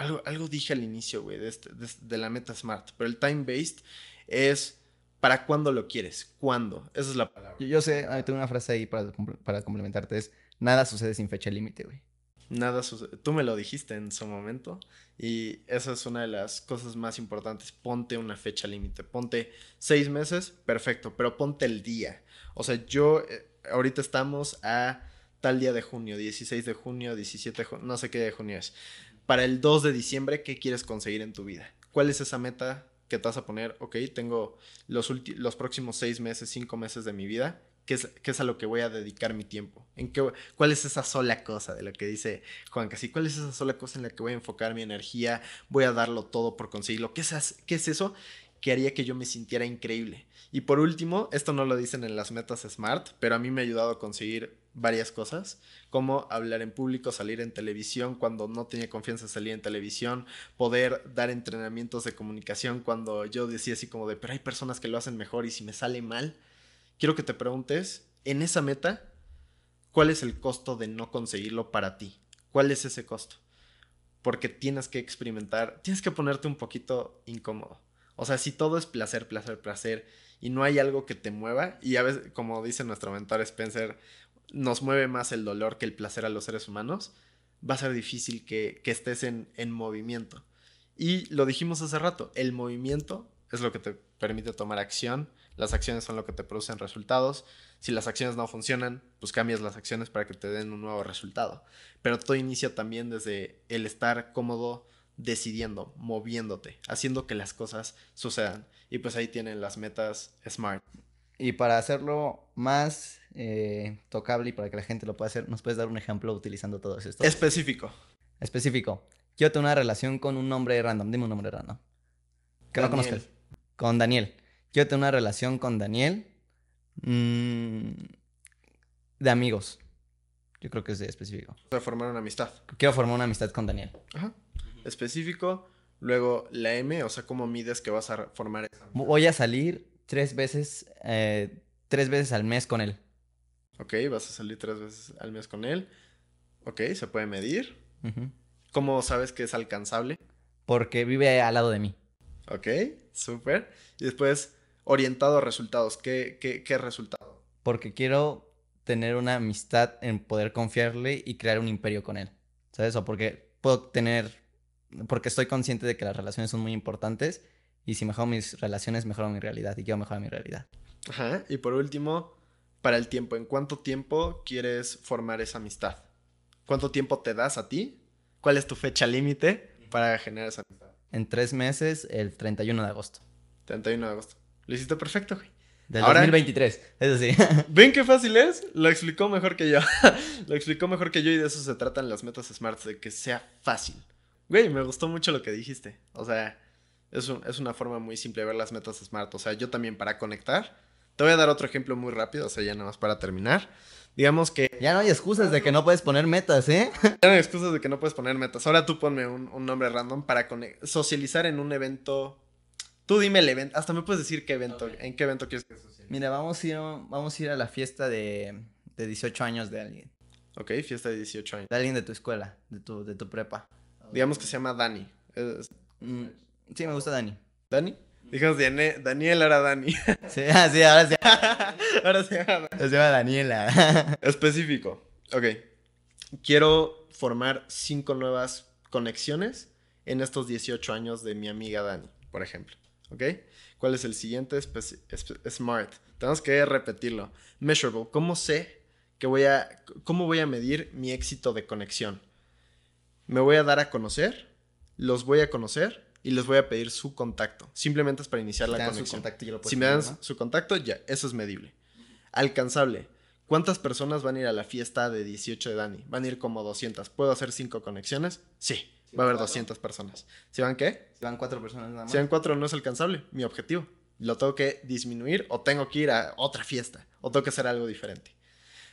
algo, algo dije al inicio, güey, de, este, de la meta SMART, pero el time-based es ¿Para cuándo lo quieres? ¿Cuándo? Esa es la palabra. Yo, sé, tengo una frase ahí para, para complementarte, es nada sucede sin fecha límite, güey. Nada sucede. Tú me lo dijiste en su momento y esa es una de las cosas más importantes. Ponte una fecha límite. Ponte seis meses, perfecto, pero ponte el día. O sea, yo, eh, ahorita estamos a tal día de junio, 16 de junio, 17 de junio, no sé qué de junio es. Para el 2 de diciembre, ¿qué quieres conseguir en tu vida? ¿Cuál es esa meta que te vas a poner? Ok, tengo los, próximos seis meses, cinco meses de mi vida qué es, a lo que voy a dedicar mi tiempo. ¿En qué, ¿Cuál es esa sola cosa de lo que dice Juan Casi? ¿Cuál es esa sola cosa en la que voy a enfocar mi energía? Voy a darlo todo por conseguirlo. ¿Qué es, qué es eso que haría que yo me sintiera increíble? Y por último, esto no lo dicen en las metas SMART, pero a mí me ha ayudado a conseguir varias cosas, como hablar en público, salir en televisión cuando no tenía confianza en salir en televisión, poder dar entrenamientos de comunicación cuando yo decía así como de, pero hay personas que lo hacen mejor y si me sale mal, quiero que te preguntes, en esa meta, ¿cuál es el costo de no conseguirlo para ti? ¿Cuál es ese costo? Porque tienes que experimentar, tienes que ponerte un poquito incómodo. O sea, si todo es placer, placer, placer, y no hay algo que te mueva, y a veces, como dice nuestro mentor Spencer, nos mueve más el dolor que el placer a los seres humanos, va a ser difícil que, estés en, en movimiento. Y lo dijimos hace rato, el movimiento es lo que te permite tomar acción las acciones son lo que te producen resultados. Si las acciones no funcionan, pues cambias las acciones para que te den un nuevo resultado. Pero todo inicia también desde el estar cómodo decidiendo, moviéndote, haciendo que las cosas sucedan. Y pues ahí tienen las metas SMART. Y para hacerlo más eh, tocable y para que la gente lo pueda hacer, ¿nos puedes dar un ejemplo utilizando todo esto? Específico. Específico. Quiero tener una relación con un nombre random. Dime un nombre random. Que no conozcas. Con Daniel. Quiero tener una relación con Daniel mm, de amigos. Yo creo que es de específico. O formar una amistad. Quiero formar una amistad con Daniel. Ajá. Específico. Luego la M, o sea, ¿cómo mides que vas a formar esa Voy a salir tres veces, eh, tres veces al mes con él. Ok, vas a salir tres veces al mes con él. Ok, se puede medir. ¿Cómo sabes que es alcanzable? Porque vive al lado de mí. Ok, súper. Y después, orientado a resultados. ¿Qué, qué, resultado? Porque quiero tener una amistad en poder confiarle y crear un imperio con él. ¿Sabes? O porque puedo tener, porque estoy consciente de que las relaciones son muy importantes y si mejoro mis relaciones, mejoro mi realidad y quiero mejorar mi realidad. Ajá. Y por último, para el tiempo, ¿en cuánto tiempo quieres formar esa amistad? ¿Cuánto tiempo te das a ti? ¿Cuál es tu fecha límite para generar esa amistad? En tres meses, el 31 de agosto. 31 de agosto. Lo hiciste perfecto, güey. Del 2023, eso sí. ¿Ven qué fácil es? Lo explicó mejor que yo. lo explicó mejor que yo y de eso se tratan las metas SMART, de que sea fácil. Güey, me gustó mucho lo que dijiste. O sea, es, es una forma muy simple de ver las metas SMART. O sea, yo también para conectar. Te voy a dar otro ejemplo muy rápido, o sea, ya nada más para terminar. Digamos que... Ya no hay excusas de que no puedes poner metas, ¿eh? Ya no hay excusas de que no puedes poner metas. Ahora tú ponme un, un nombre random para socializar en un evento Tú dime el evento, hasta me puedes decir qué evento, en qué evento quieres que se Mira, vamos a ir, vamos a, ir a la fiesta de, de 18 años de alguien. Ok, fiesta de 18 años. De alguien de tu escuela, de tu, de tu prepa. Digamos que se llama Dani. Mm, sí, me gusta Dani. ¿Dani? Dijimos Daniel, ahora Dani. Sí, ah, sí, ahora sí. ahora se llama Se llama Daniela. Específico. Ok. Quiero formar cinco nuevas conexiones en estos 18 años de mi amiga Dani, por ejemplo. ¿ok? ¿Cuál es el siguiente? Smart. Tenemos que repetirlo. Measurable. ¿Cómo sé que voy a, cómo voy a medir mi éxito de conexión? Me voy a dar a conocer, los voy a conocer y les voy a pedir su contacto. Simplemente es para iniciar la conexión. si me dan su contacto, ya, eso es medible. Alcanzable. ¿Cuántas personas van a ir a la fiesta de 18 de Dani? Van a ir como 200. ¿Puedo hacer cinco conexiones? Sí va a haber 200 personas. ¿Si van qué? Si van cuatro personas nada más. Si van cuatro no es alcanzable, mi objetivo. Lo tengo que disminuir o tengo que ir a otra fiesta o tengo que hacer algo diferente.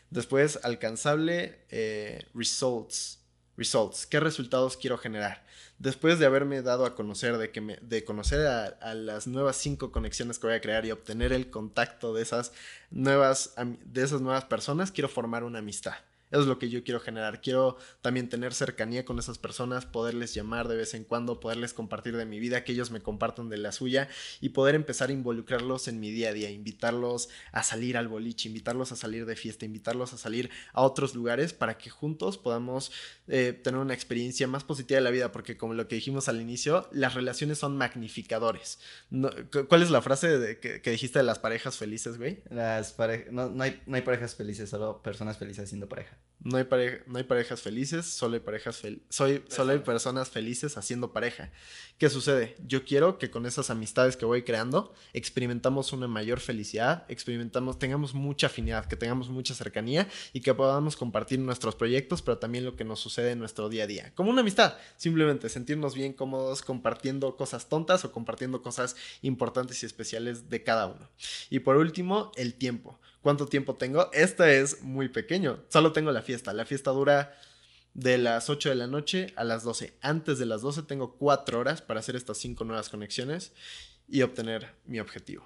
Después, alcanzable, eh, results. Results. ¿Qué resultados quiero generar? Después de haberme dado a conocer, de, que me, de conocer a, a, las nuevas cinco conexiones que voy a crear y obtener el contacto de esas nuevas, de esas nuevas personas, quiero formar una amistad. Eso es lo que yo quiero generar. Quiero también tener cercanía con esas personas, poderles llamar de vez en cuando, poderles compartir de mi vida, que ellos me compartan de la suya y poder empezar a involucrarlos en mi día a día, invitarlos a salir al boliche, invitarlos a salir de fiesta, invitarlos a salir a otros lugares para que juntos podamos eh, tener una experiencia más positiva de la vida, porque como lo que dijimos al inicio, las relaciones son magnificadores. ¿Cuál es la frase que, dijiste de las parejas felices, güey? Las parejas, no, no, hay, no hay parejas felices, solo personas felices siendo pareja. No hay, no hay parejas felices, solo hay parejas soy, solo hay personas felices haciendo pareja. ¿Qué sucede? Yo quiero que con esas amistades que voy creando experimentamos una mayor felicidad, experimentamos, tengamos mucha afinidad, que tengamos mucha cercanía y que podamos compartir nuestros proyectos, pero también lo que nos sucede en nuestro día a día. Como una amistad, simplemente sentirnos bien cómodos compartiendo cosas tontas o compartiendo cosas importantes y especiales de cada uno. Y por último, el tiempo. ¿Cuánto tiempo tengo? Este es muy pequeño. Solo tengo la fiesta. La fiesta dura de las 8 de la noche a las 12. Antes de las 12 tengo 4 horas para hacer estas 5 nuevas conexiones y obtener mi objetivo.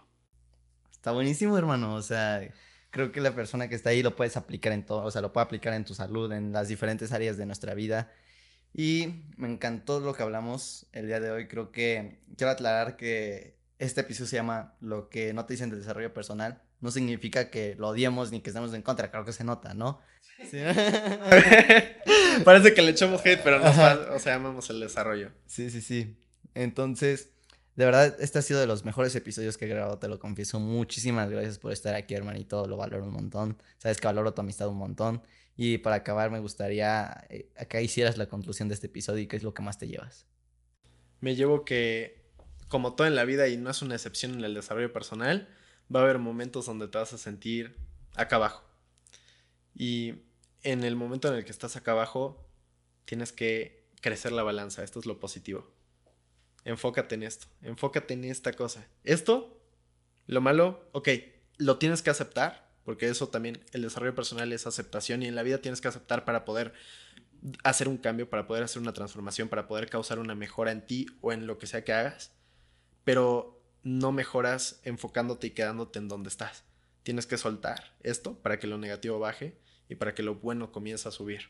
Está buenísimo, hermano. O sea, creo que la persona que está ahí lo puedes aplicar en todo. O sea, lo puede aplicar en tu salud, en las diferentes áreas de nuestra vida. Y me encantó lo que hablamos el día de hoy. Creo que quiero aclarar que este episodio se llama Lo que no te dicen de desarrollo personal no significa que lo odiemos ni que estemos en contra, creo que se nota, ¿no? Sí. Parece que le echamos hate, pero no, o sea, amamos el desarrollo. Sí, sí, sí. Entonces, de verdad, este ha sido de los mejores episodios que he grabado, te lo confieso. Muchísimas gracias por estar aquí, hermanito, lo valoro un montón. Sabes que valoro tu amistad un montón. Y para acabar, me gustaría eh, que hicieras la conclusión de este episodio y qué es lo que más te llevas. Me llevo que, como todo en la vida y no es una excepción en el desarrollo personal, va a haber momentos donde te vas a sentir acá abajo. Y en el momento en el que estás acá abajo, tienes que crecer la balanza. Esto es lo positivo. Enfócate en esto. Enfócate en esta cosa. Esto, lo malo, ok, lo tienes que aceptar, porque eso también, el desarrollo personal es aceptación y en la vida tienes que aceptar para poder hacer un cambio, para poder hacer una transformación, para poder causar una mejora en ti o en lo que sea que hagas. Pero no mejoras enfocándote y quedándote en donde estás. Tienes que soltar esto para que lo negativo baje y para que lo bueno comience a subir.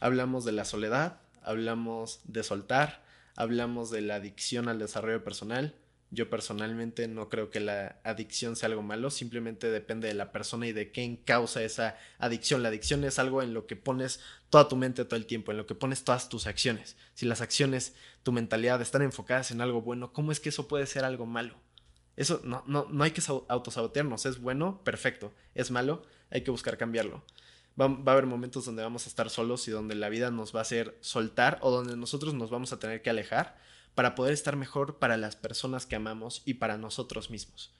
Hablamos de la soledad, hablamos de soltar, hablamos de la adicción al desarrollo personal, yo personalmente no creo que la adicción sea algo malo, simplemente depende de la persona y de qué causa esa adicción. La adicción es algo en lo que pones toda tu mente todo el tiempo, en lo que pones todas tus acciones. Si las acciones, tu mentalidad están enfocadas en algo bueno, ¿cómo es que eso puede ser algo malo? Eso no, no, no hay que autosabotearnos, es bueno, perfecto, es malo, hay que buscar cambiarlo. Va, va, a haber momentos donde vamos a estar solos y donde la vida nos va a hacer soltar o donde nosotros nos vamos a tener que alejar para poder estar mejor para las personas que amamos y para nosotros mismos.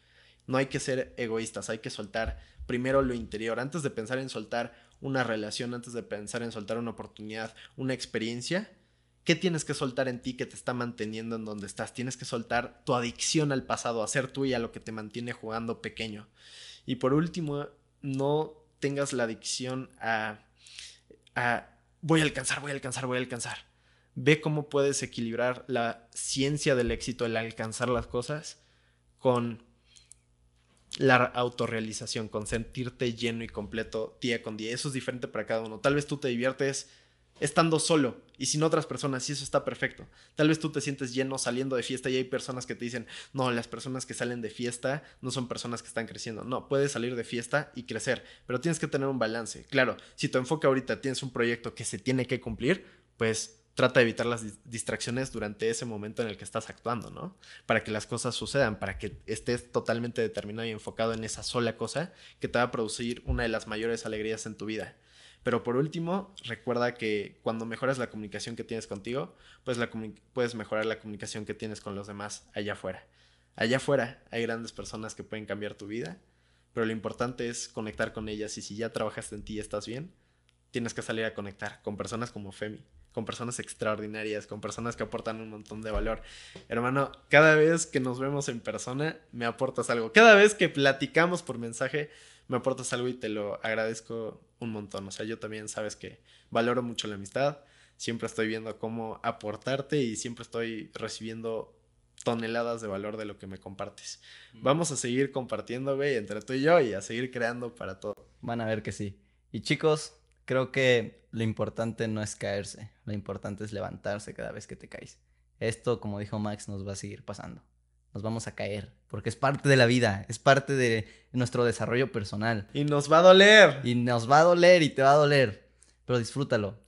No hay que ser egoístas, hay que soltar primero lo interior. Antes de pensar en soltar una relación, antes de pensar en soltar una oportunidad, una experiencia, ¿qué tienes que soltar en ti que te está manteniendo en donde estás? Tienes que soltar tu adicción al pasado, a ser tuya lo que te mantiene jugando pequeño. Y por último, no tengas la adicción a, a voy a alcanzar, voy a alcanzar, voy a alcanzar ve cómo puedes equilibrar la ciencia del éxito, el alcanzar las cosas, con la autorrealización, con sentirte lleno y completo día con día. Eso es diferente para cada uno. Tal vez tú te diviertes estando solo y sin otras personas y eso está perfecto. Tal vez tú te sientes lleno saliendo de fiesta y hay personas que te dicen, no, las personas que salen de fiesta no son personas que están creciendo. No, puedes salir de fiesta y crecer, pero tienes que tener un balance. Claro, si tu enfoque ahorita tienes un proyecto que se tiene que cumplir, pues trata de evitar las distracciones durante ese momento en el que estás actuando, ¿no? Para que las cosas sucedan, para que estés totalmente determinado y enfocado en esa sola cosa que te va a producir una de las mayores alegrías en tu vida. Pero por último, recuerda que cuando mejoras la comunicación que tienes contigo, pues la puedes mejorar la comunicación que tienes con los demás allá afuera. Allá afuera hay grandes personas que pueden cambiar tu vida, pero lo importante es conectar con ellas y si ya trabajaste en ti y estás bien, tienes que salir a conectar con personas como Femi, con personas extraordinarias, con personas que aportan un montón de valor. Hermano, cada vez que nos vemos en persona, me aportas algo. Cada vez que platicamos por mensaje, me aportas algo y te lo agradezco un montón. O sea, yo también sabes que valoro mucho la amistad. Siempre estoy viendo cómo aportarte y siempre estoy recibiendo toneladas de valor de lo que me compartes. Mm. Vamos a seguir compartiendo, güey, entre tú y yo y a seguir creando para todo. Van a ver que sí. Y chicos, creo que lo importante no es caerse, lo importante es levantarse cada vez que te caes. Esto, como dijo Max, nos va a seguir pasando. Nos vamos a caer, porque es parte de la vida, es parte de nuestro desarrollo personal. Y nos va a doler. Y nos va a doler y te va a doler, pero disfrútalo.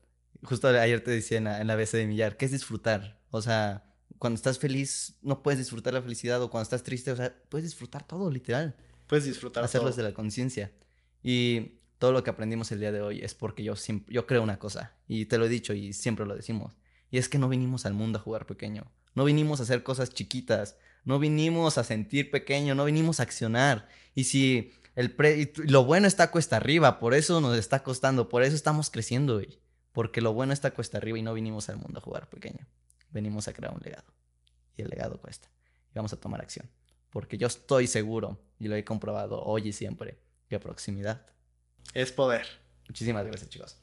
Justo ayer te decía en la, en la BC de Millar, ¿qué es disfrutar? O sea, cuando estás feliz no puedes disfrutar la felicidad o cuando estás triste, o sea, puedes disfrutar todo, literal. Puedes disfrutar Hacerlo todo. desde la conciencia. Y todo lo que aprendimos el día de hoy es porque yo, yo creo una cosa, y te lo he dicho y siempre lo decimos, y es que no vinimos al mundo a jugar pequeño, no vinimos a hacer cosas chiquitas, no vinimos a sentir pequeño, no vinimos a accionar. Y si el pre lo bueno está cuesta arriba, por eso nos está costando, por eso estamos creciendo hoy, porque lo bueno está cuesta arriba y no vinimos al mundo a jugar pequeño, venimos a crear un legado, y el legado cuesta, y vamos a tomar acción, porque yo estoy seguro, y lo he comprobado hoy y siempre, que proximidad Es poder. Muchísimas gracias, chicos.